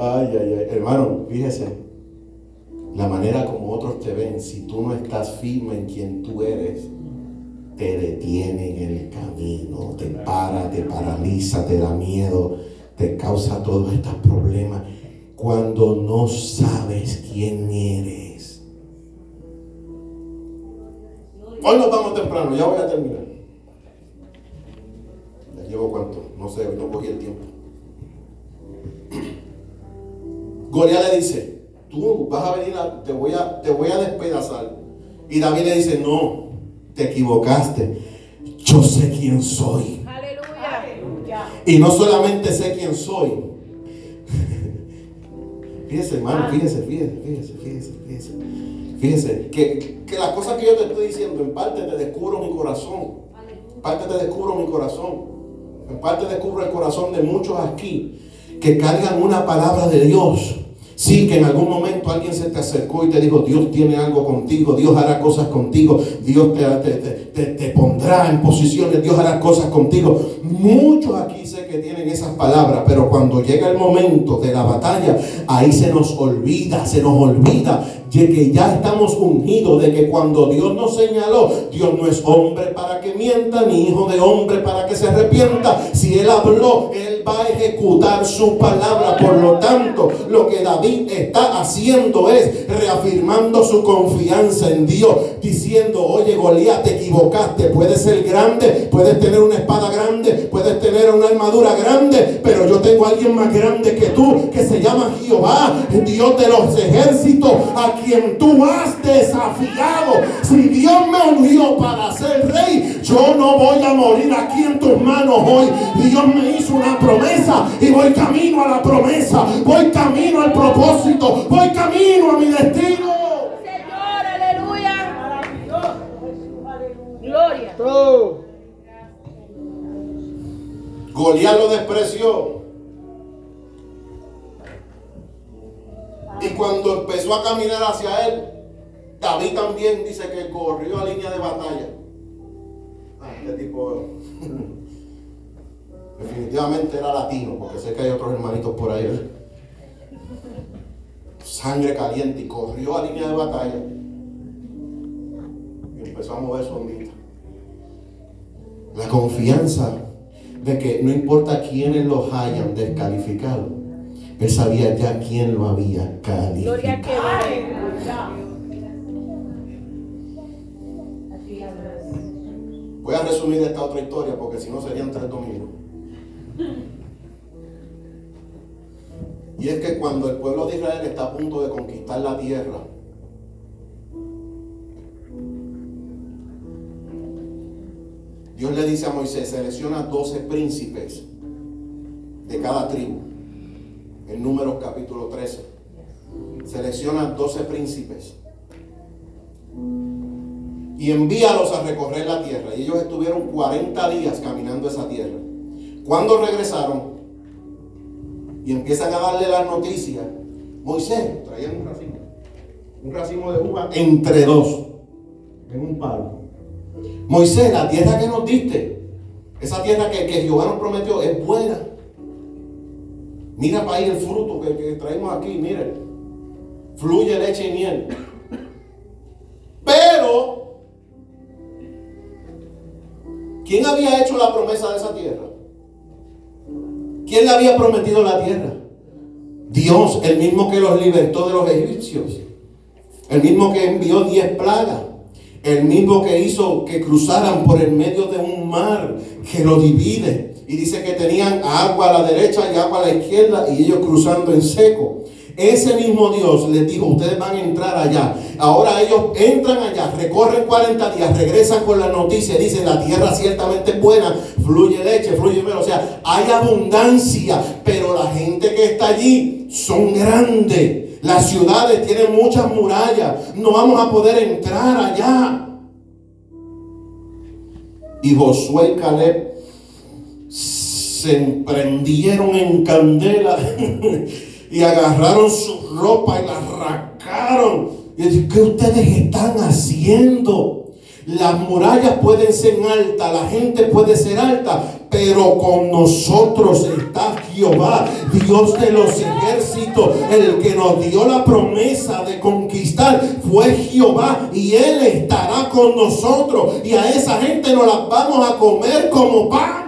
Ay, ay, ay, hermano, fíjese, la manera como otros te ven, si tú no estás firme en quien tú eres, te detiene en el camino, te para, te paraliza, te da miedo, te causa todos estos problemas. Cuando no sabes quién eres. Hoy nos vamos temprano, ya voy a terminar. Ya llevo cuánto, no sé, no cogí el tiempo. Goliat le dice, tú vas a venir, a- te, voy a, te voy a despedazar. Y David le dice, no, te equivocaste. Yo sé quién soy. Aleluya. Y no solamente sé quién soy. (laughs) Fíjese, hermano, fíjese, fíjese, fíjese, fíjese, fíjese. Fíjese, que, que las cosas que yo te estoy diciendo, en parte te descubro mi corazón. En parte te descubro mi corazón. En parte descubro el corazón de muchos aquí que cargan una palabra de Dios. Sí, que en algún momento alguien se te acercó y te dijo, Dios tiene algo contigo, Dios hará cosas contigo, Dios te, te- te- te- pondrá en posiciones, Dios hará cosas contigo. Muchos aquí sé que tienen esas palabras, pero cuando llega el momento de la batalla, ahí se nos olvida, se nos olvida de que ya estamos ungidos, de que cuando Dios nos señaló, Dios no es hombre para que mienta, ni hijo de hombre para que se arrepienta. Si Él habló, Él va a ejecutar su palabra. Por lo tanto, lo que David está haciendo es reafirmando su confianza en Dios, diciendo, oye Goliat, te equivocaste, puedes ser grande, puedes tener una espada grande, puedes tener una armadura grande, pero yo tengo a alguien más grande que tú, que se llama Jehová, Dios de los ejércitos, a quien tú has desafiado. Si Dios me ungió para ser rey, yo no voy a morir aquí en tus manos hoy. Dios me hizo una promesa y voy camino a la promesa, voy camino al propósito, voy camino a mi destino. Señor, aleluya. Gloria. Goliat lo despreció. Y cuando empezó a caminar hacia él, David también dice que corrió a línea de batalla. Ah, este tipo definitivamente era latino, porque sé que hay otros hermanitos por ahí. Sangre caliente y corrió a línea de batalla. Y empezó a mover su ondita. La confianza de que no importa quiénes los hayan descalificado, él sabía ya quién lo había Gloria al que calificado. Voy a resumir esta otra historia porque si no serían tres domingos. Y es que cuando el pueblo de Israel está a punto de conquistar la tierra, Dios le dice a Moisés, selecciona 12 príncipes de cada tribu. En Números capítulo 13. Selecciona 12 príncipes. Y envíalos a recorrer la tierra. Y ellos estuvieron 40 días caminando esa tierra. Cuando regresaron y empiezan a darle las noticias, Moisés traían un racimo, un racimo de uva entre dos, en un palo. Moisés, la tierra que nos diste, esa tierra que, que Jehová nos prometió, es buena. Mira para ahí el fruto que, que traemos aquí, miren. Fluye leche y miel. Pero, ¿quién había hecho la promesa de esa tierra? ¿Quién le había prometido la tierra? Dios, el mismo que los libertó de los egipcios. El mismo que envió diez plagas. El mismo que hizo que cruzaran por el medio de un mar que lo divide. Y dice que tenían agua a la derecha y agua a la izquierda y ellos cruzando en seco. Ese mismo Dios les dijo, ustedes van a entrar allá. Ahora ellos entran allá, recorren 40 días, regresan con la noticia, dicen, la tierra ciertamente es buena, fluye leche, fluye miel. O sea, hay abundancia, pero la gente que está allí son grandes. Las ciudades tienen muchas murallas. No vamos a poder entrar allá. Y Josué y Caleb se emprendieron en candela (laughs) y agarraron su ropa y la arrancaron. Y dicen, ¿qué ustedes están haciendo? Las murallas pueden ser altas, la gente puede ser alta, pero con nosotros está Jehová, Dios de los ejércitos, el que nos dio la promesa de conquistar fue Jehová y Él estará con nosotros y a esa gente nos las vamos a comer como pan.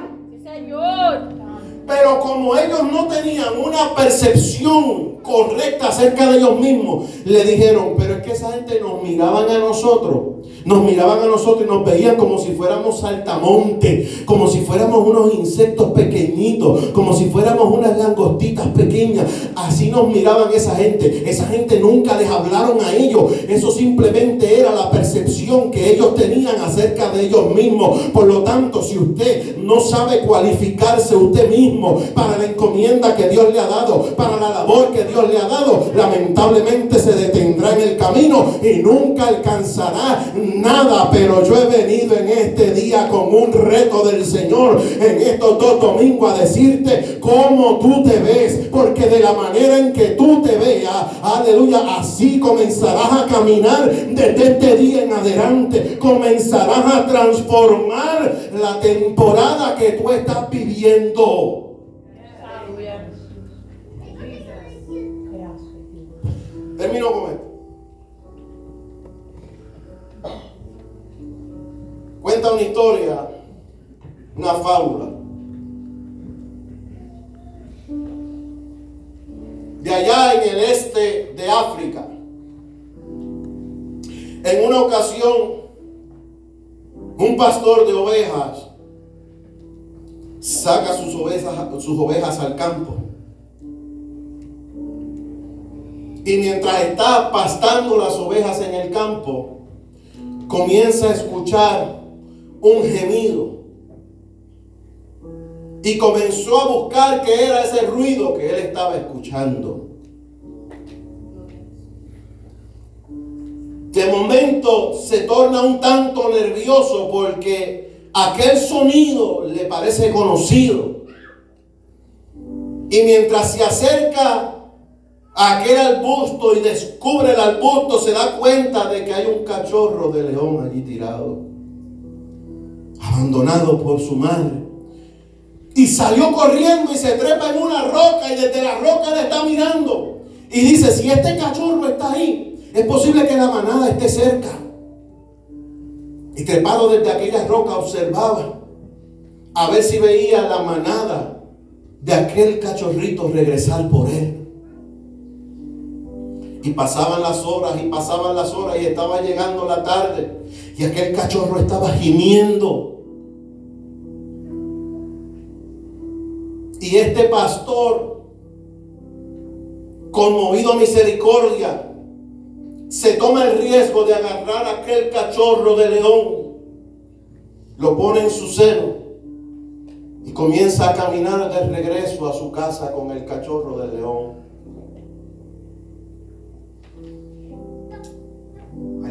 Como ellos no tenían una percepción correcta acerca de ellos mismos, le dijeron, pero es que esa gente nos miraban a nosotros, nos miraban a nosotros y nos veían como si fuéramos saltamontes, como si fuéramos unos insectos pequeñitos, como si fuéramos unas langostitas pequeñas. Así nos miraban esa gente. Esa gente nunca les hablaron a ellos. Eso simplemente era la percepción que ellos tenían acerca de ellos mismos. Por lo tanto, si usted no sabe cualificarse usted mismo para la encomienda que Dios le ha dado, para la labor que Dios le ha dado, lamentablemente se detendrá en el camino y nunca alcanzará nada. Pero yo he venido en este día con un reto del Señor en estos dos domingos a decirte cómo tú te ves, porque de la manera en que tú te veas, aleluya, así comenzarás a caminar desde este día en adelante, comenzarás a transformar la temporada que tú estás viviendo. Termino con esto. Cuenta una historia, una fábula. De allá en el este de África. En una ocasión, un pastor de ovejas saca sus ovejas, sus ovejas al campo. Y mientras está pastando las ovejas en el campo, comienza a escuchar un gemido. Y comenzó a buscar qué era ese ruido que él estaba escuchando. De momento se torna un tanto nervioso porque aquel sonido le parece conocido. Y mientras se acerca aquel arbusto y descubre el arbusto, se da cuenta de que hay un cachorro de león allí tirado, abandonado por su madre. Y salió corriendo y se trepa en una roca y desde la roca le está mirando. Y dice, si este cachorro está ahí, es posible que la manada esté cerca. Y trepado desde aquella roca observaba a ver si veía la manada de aquel cachorrito regresar por él. Y pasaban las horas y pasaban las horas y estaba llegando la tarde. Y aquel cachorro estaba gimiendo. Y este pastor, conmovido a misericordia, se toma el riesgo de agarrar a aquel cachorro de león, lo pone en su seno y comienza a caminar de regreso a su casa con el cachorro de león.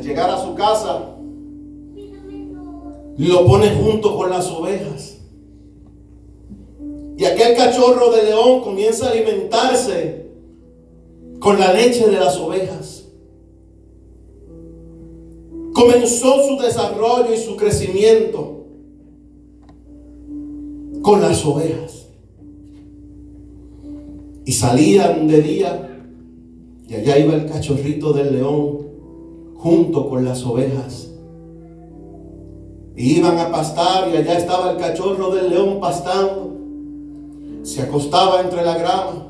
Llegar a su casa, lo pone junto con las ovejas. Y aquel cachorro de león comienza a alimentarse con la leche de las ovejas. Comenzó su desarrollo y su crecimiento con las ovejas. Y salían de día y allá iba el cachorrito del león junto con las ovejas. Iban a pastar y allá estaba el cachorro del león pastando. Se acostaba entre la grama.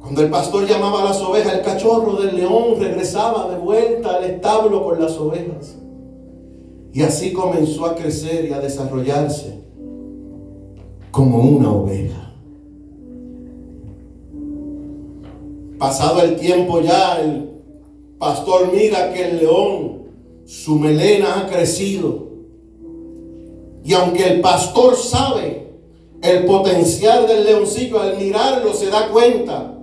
Cuando el pastor llamaba a las ovejas, el cachorro del león regresaba de vuelta al establo con las ovejas. Y así comenzó a crecer y a desarrollarse como una oveja. Pasado el tiempo ya, el pastor mira que el león, su melena ha crecido. Y aunque el pastor sabe el potencial del leoncillo, al mirarlo se da cuenta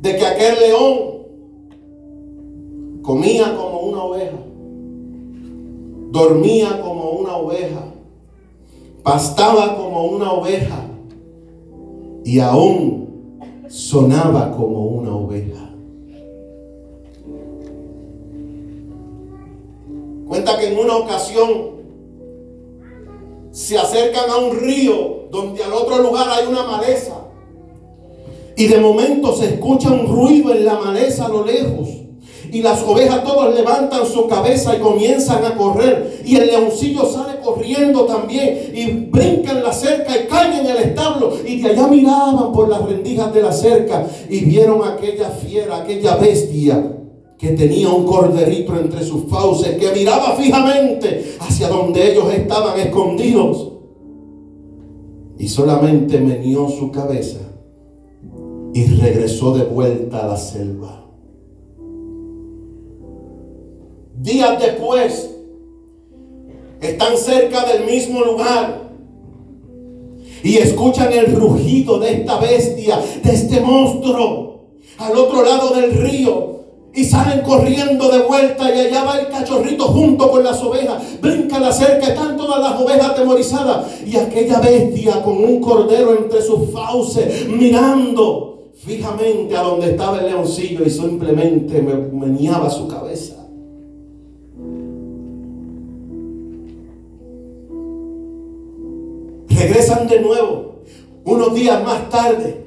de que aquel león comía como una oveja, dormía como una oveja, pastaba como una oveja y aún sonaba como una oveja. Cuenta que en una ocasión se acercan a un río donde al otro lugar hay una maleza. Y de momento se escucha un ruido en la maleza a lo lejos. Y las ovejas todos levantan su cabeza y comienzan a correr. Y el leoncillo sale corriendo también. Y brincan la cerca y caen en el establo. Y de allá miraban por las rendijas de la cerca. Y vieron aquella fiera, aquella bestia que tenía un corderito entre sus fauces. Que miraba fijamente hacia donde ellos estaban escondidos. Y solamente meneó su cabeza. Y regresó de vuelta a la selva. días después, están cerca del mismo lugar y escuchan el rugido de esta bestia, de este monstruo, al otro lado del río. Y salen corriendo de vuelta y allá va el cachorrito junto con las ovejas. Brinca la cerca, están todas las ovejas atemorizadas. Y aquella bestia con un cordero entre sus fauces, mirando fijamente a donde estaba el leoncillo y simplemente me meneaba su cabeza. Regresan de nuevo unos días más tarde.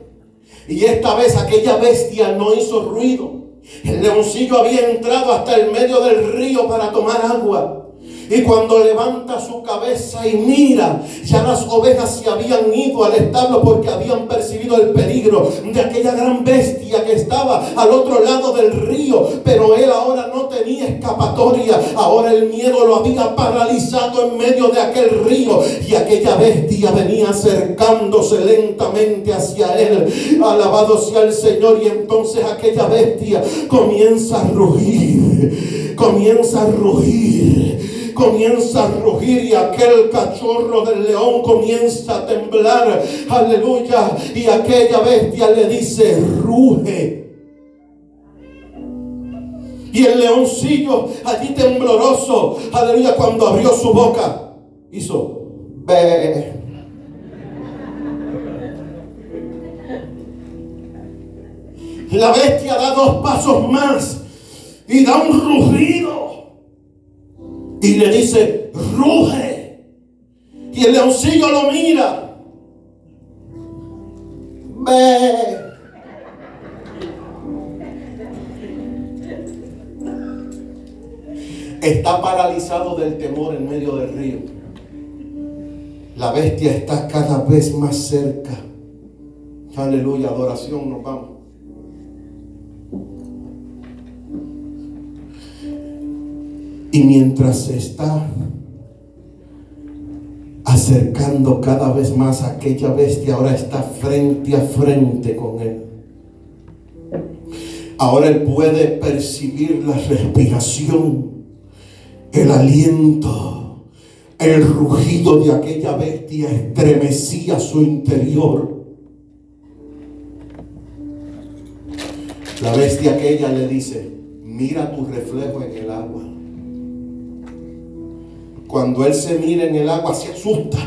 Y esta vez aquella bestia no hizo ruido. El leoncillo había entrado hasta el medio del río para tomar agua. Y cuando levanta su cabeza y mira, ya las ovejas se habían ido al establo porque habían percibido el peligro de aquella gran bestia que estaba al otro lado del río. Pero él ahora no tenía escapatoria. Ahora el miedo lo había paralizado en medio de aquel río. Y aquella bestia venía acercándose lentamente hacia él. Alabado sea el Señor. Y entonces aquella bestia comienza a rugir. Comienza a rugir comienza a rugir y aquel cachorro del león comienza a temblar. Aleluya. Y aquella bestia le dice, ruge. Y el leoncillo allí tembloroso, aleluya, cuando abrió su boca, hizo, ve. La bestia da dos pasos más y da un rugido y le dice, ruge. Y el leoncillo lo mira. Ve. Está paralizado del temor en medio del río. La bestia está cada vez más cerca. Aleluya, adoración, nos vamos. Y mientras se está acercando cada vez más a aquella bestia, ahora está frente a frente con él. Ahora él puede percibir la respiración, el aliento, el rugido de aquella bestia estremecía su interior. La bestia aquella le dice, mira tu reflejo en el agua cuando él se mira en el agua se asusta.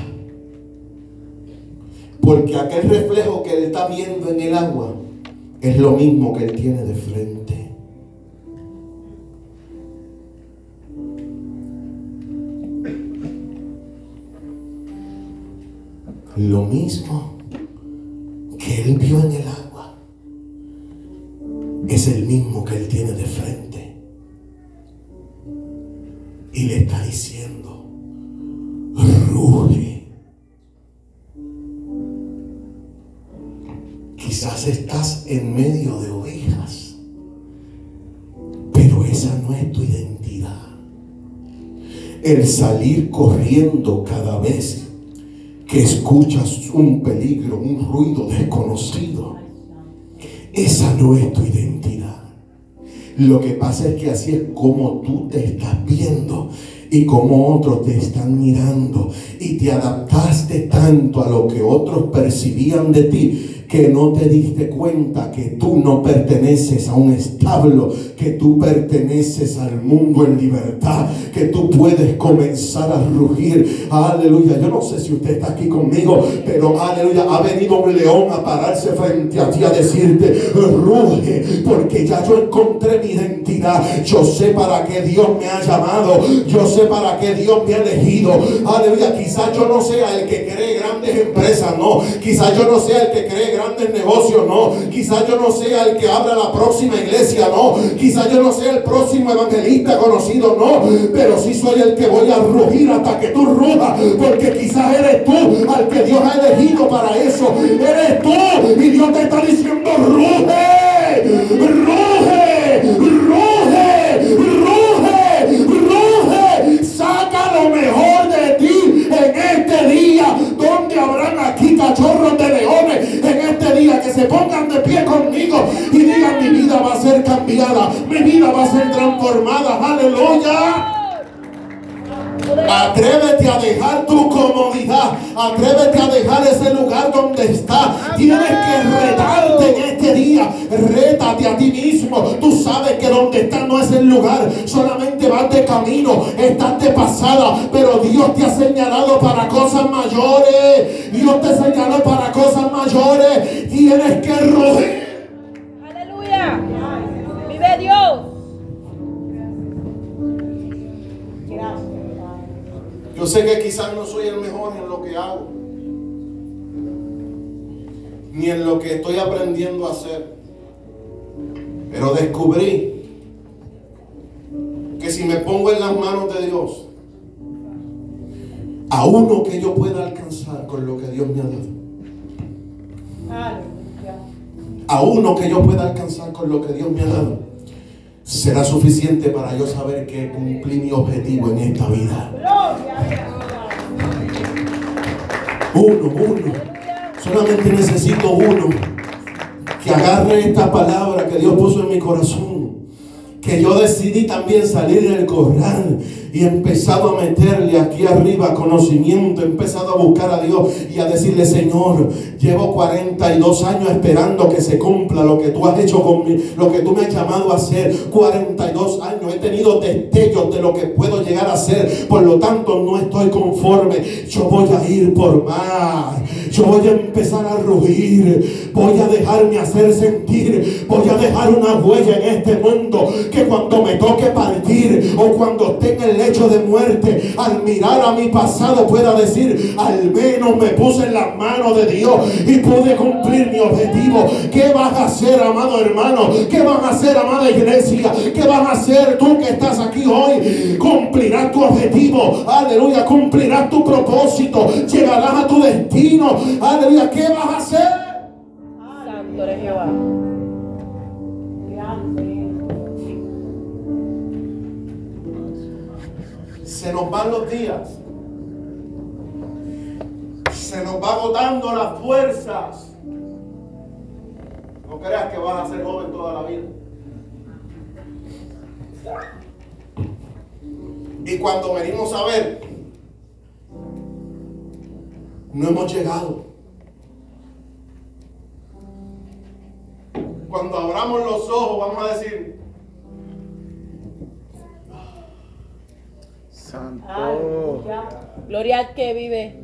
Porque aquel reflejo que él está viendo en el agua es lo mismo que él tiene de frente. Lo mismo que él vio en el agua es el mismo que él tiene de frente. Y le está diciendo, ruge. Quizás estás en medio de ovejas, pero esa no es tu identidad. El salir corriendo cada vez que escuchas un peligro, un ruido desconocido, esa no es tu identidad. Lo que pasa es que así es como tú te estás viendo y como otros te están mirando y te adaptaste tanto a lo que otros percibían de ti que no te diste cuenta que tú no perteneces a un establo, que tú perteneces al mundo en libertad, que tú puedes comenzar a rugir. Aleluya. Yo no sé si usted está aquí conmigo, pero aleluya, ha venido un león a pararse frente a ti a decirte, ruge, porque ya yo encontré mi identidad. Yo sé para qué Dios me ha llamado. Yo sé para qué Dios me ha elegido. Aleluya. Quizás yo no sea el que cree grandes empresas, no. Quizás yo no sea el que cree grandes negocios, no. Quizás yo no sea el que abra la próxima iglesia, no. Yo no sea el próximo evangelista conocido, no. Pero sí soy el que voy a rugir hasta que tú rujas. Porque quizás eres tú al que Dios ha elegido para eso. Eres tú. Y Dios te está diciendo, ruge, ruge, ruge, ruge, ruge. Saca lo mejor mi vida va a ser transformada. Aleluya. Atrévete a dejar tu comodidad. Atrévete a dejar ese lugar donde está. Tienes que retarte en este día. Rétate a ti mismo. Tú sabes que donde estás no es el lugar. Solamente vas de camino. Estás de pasada. Pero Dios te ha señalado para cosas mayores. Dios te señaló para cosas mayores. Tienes que rugir. Yo sé que quizás no soy el mejor en lo que hago. Ni en lo que estoy aprendiendo a hacer. Pero descubrí que si me pongo en las manos de Dios, a uno que yo pueda alcanzar con lo que Dios me ha dado, a uno que yo pueda alcanzar con lo que Dios me ha dado, será suficiente para yo saber que cumplí mi objetivo en esta vida. Uno, uno. Solamente necesito uno que agarre esta palabra que Dios puso en mi corazón. Que yo decidí también salir del corral y he empezado a meterle aquí arriba conocimiento. He empezado a buscar a Dios y a decirle, Señor, llevo 42 años esperando que se cumpla lo que tú has hecho conmigo, lo que tú me has llamado a hacer. 42 años he tenido destellos de lo que puedo llegar a hacer. Por lo tanto, no estoy conforme. Yo voy a ir por más. Yo voy a empezar a rugir. Voy a dejarme hacer sentir. Voy a dejar una huella en este mundo. Que cuando me toque partir o cuando esté en el lecho de muerte, al mirar a mi pasado pueda decir, al menos me puse en las manos de Dios y pude cumplir mi objetivo. ¿Qué vas a hacer, amado hermano? ¿Qué vas a hacer, amada iglesia? ¿Qué vas a hacer tú que estás aquí hoy? Cumplirás tu objetivo. Aleluya. Cumplirás tu propósito. Llegarás a tu destino. Aleluya. ¿Qué vas a hacer? Santo eres Jehová. Se nos van los días. Se nos va agotando las fuerzas. No creas que vas a ser joven toda la vida. Y cuando venimos a ver, no hemos llegado. Cuando abramos los ojos, vamos a decir, Santo. Aleluya. Gloria al que vive.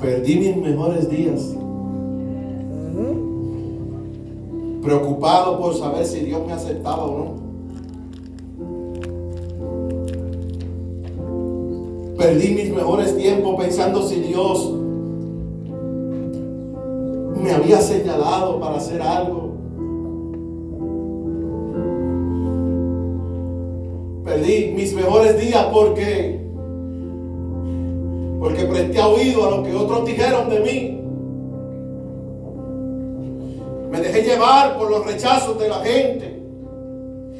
Perdí mis mejores días. Preocupado por saber si Dios me aceptaba o no. Perdí mis mejores tiempos pensando si Dios me había señalado para hacer algo. Perdí mis mejores días porque porque presté oído a lo que otros dijeron de mí. Me dejé llevar por los rechazos de la gente.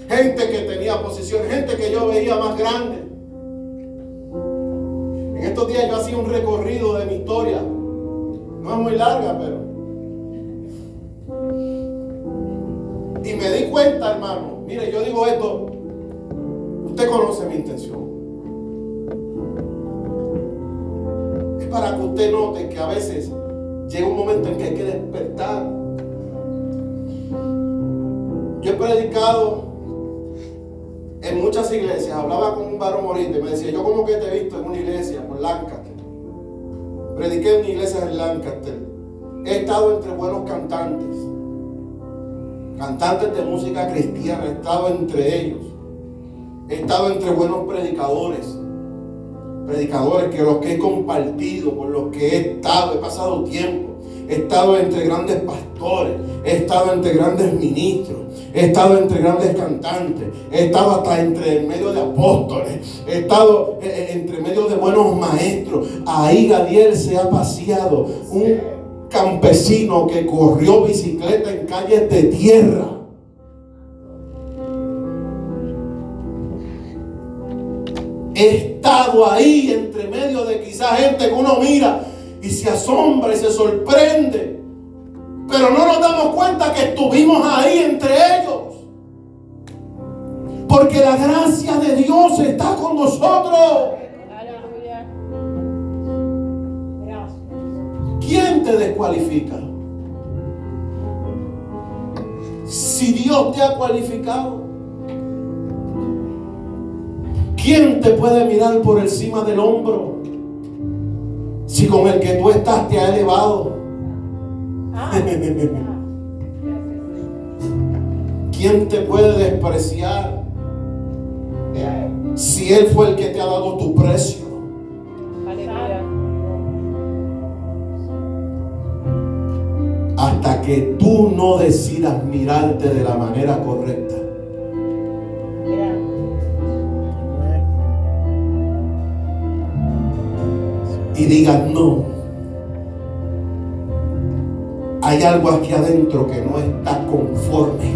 Gente que tenía posición, gente que yo veía más grande. En estos días yo hacía un recorrido de mi historia. No es muy larga, pero. Y me di cuenta, hermano. Mire, yo digo esto. Usted conoce mi intención. Es para que usted note que a veces llega un momento en que hay que despertar. Yo he predicado en muchas iglesias. Hablaba con un varón ahorita y me decía, yo como que te he visto en una iglesia, por Lancaster. Prediqué en una iglesia en Lancaster. He estado entre buenos cantantes. Cantantes de música cristiana. He estado entre ellos. He estado entre buenos predicadores. Predicadores que los que he compartido, por los que he estado, he pasado tiempo. He estado entre grandes pastores, he estado entre grandes ministros, he estado entre grandes cantantes, he estado hasta entre en medio de apóstoles, he estado eh, eh, entre medio de buenos maestros. Ahí Gadiel se ha paseado, un campesino que corrió bicicleta en calles de tierra. He estado ahí entre medio de quizás gente que uno mira y se asombra y se sorprende. Pero no nos damos cuenta que estuvimos ahí entre ellos. Porque la gracia de Dios está con nosotros. ¿Quién te descualifica? Si Dios te ha cualificado, ¿quién te puede mirar por encima del hombro? Si con el que tú estás te ha elevado. (laughs) ¿Quién te puede despreciar? Si Él fue el que te ha dado tu precio. Hasta que tú no decidas mirarte de la manera correcta. Y digas, no. Hay algo aquí adentro que no está conforme.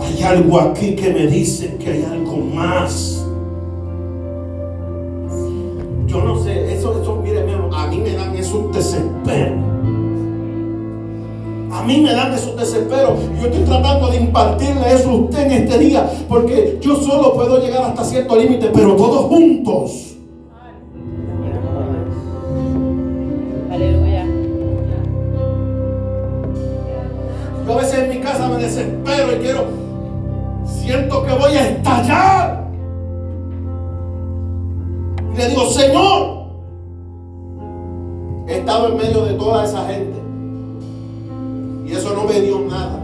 Hay algo aquí que me dice que hay algo más. Yo no sé, eso, eso, mire, a mí me dan esos desesperos. A mí me dan esos desesperos. Y yo estoy tratando de impartirle eso a usted en este día. Porque yo solo puedo llegar hasta cierto límite, pero todos juntos. Aleluya. Yo a veces en mi casa me desespero y quiero, siento que voy a estallar. Y le digo, Señor, he estado en medio de toda esa gente. Y eso no me dio nada.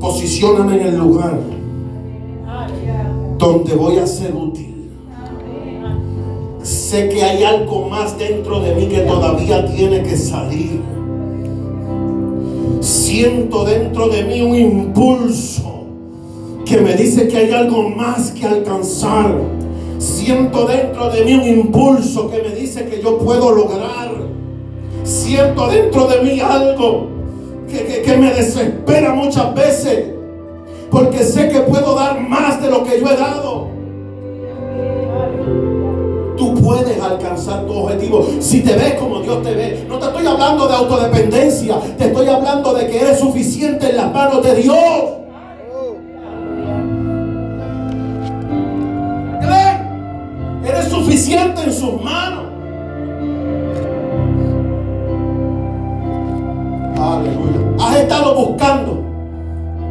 Posicióname en el lugar donde voy a ser útil. Sé que hay algo más dentro de mí que todavía tiene que salir. Siento dentro de mí un impulso que me dice que hay algo más que alcanzar. Siento dentro de mí un impulso que me dice que yo puedo lograr. Siento dentro de mí algo que, que- me desespera muchas veces. Porque sé que puedo dar más de lo que yo he dado. Tú puedes alcanzar tu objetivo si te ves como Dios te ve. No te estoy hablando de autodependencia, te estoy hablando de que eres suficiente en las manos de Dios. Glenn, eres suficiente en sus manos. Buscando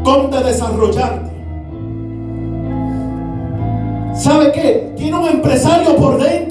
dónde desarrollarte. ¿Sabe qué? Tiene un empresario por dentro.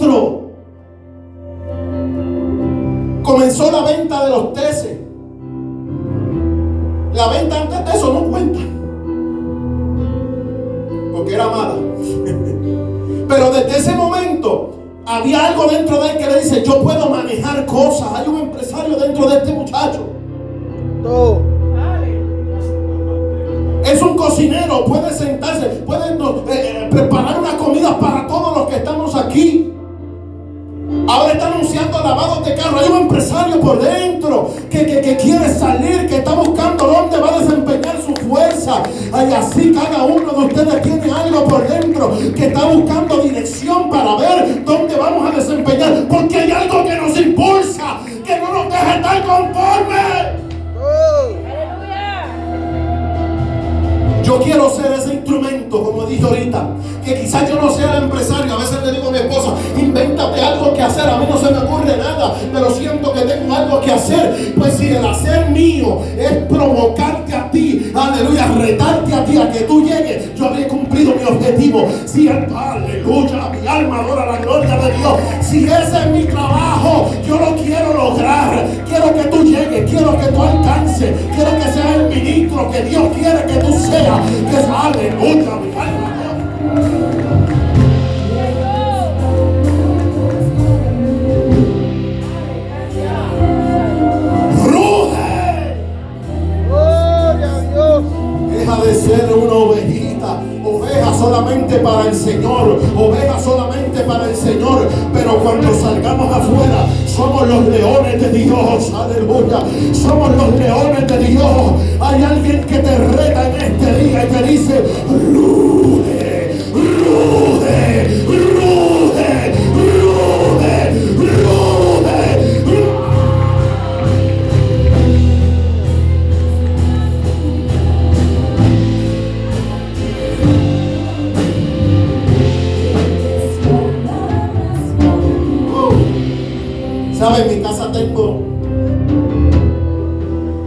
en mi casa tengo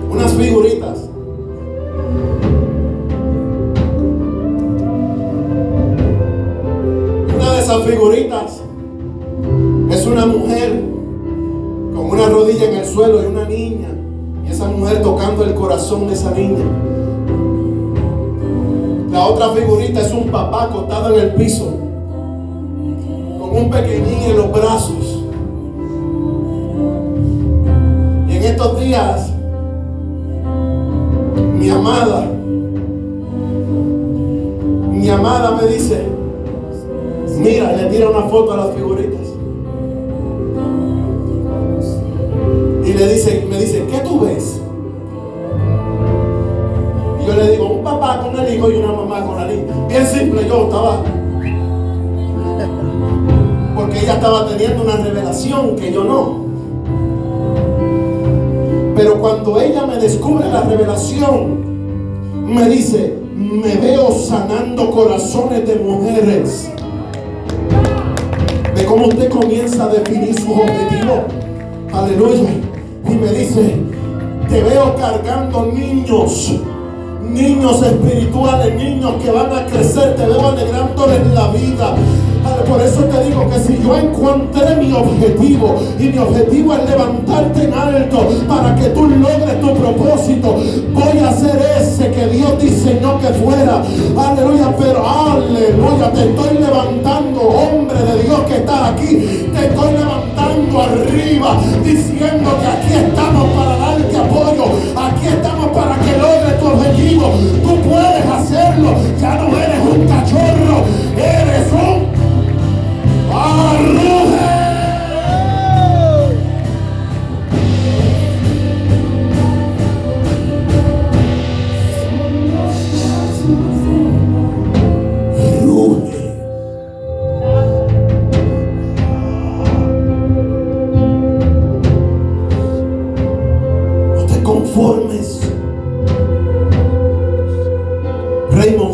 unas figuritas. Una de esas figuritas es una mujer con una rodilla en el suelo y una niña. Y esa mujer tocando el corazón de esa niña. La otra figurita es un papá acostado en el piso Si yo encontré mi objetivo y mi objetivo es levantarte en alto para que tú logres tu propósito, voy a ser ese que Dios diseñó que fuera. Aleluya, pero aleluya, te estoy levantando, hombre de Dios que está aquí. Te estoy levantando arriba diciendo que aquí estamos para darte apoyo. Aquí estamos para que logres tu objetivo. Tú puedes hacerlo. Ya no eres un cachorro, eres un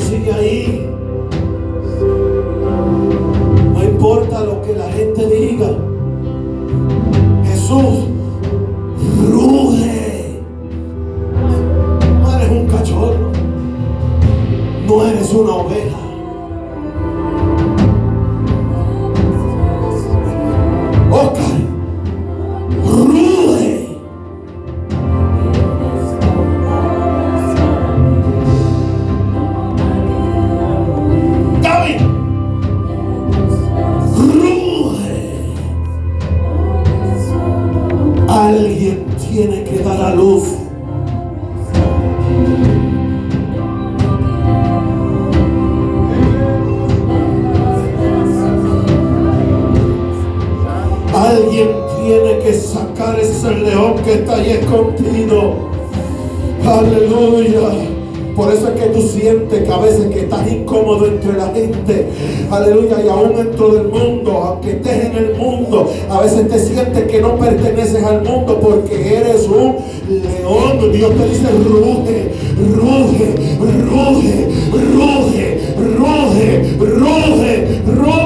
sigue ahí. No importa lo que la gente diga. Jesús aleluya, y aún dentro del mundo, aunque estés en el mundo, a veces te sientes que no perteneces al mundo porque eres un león. Dios te dice, ruge, ruge, ruge, ruge, ruge, ruge, ruge.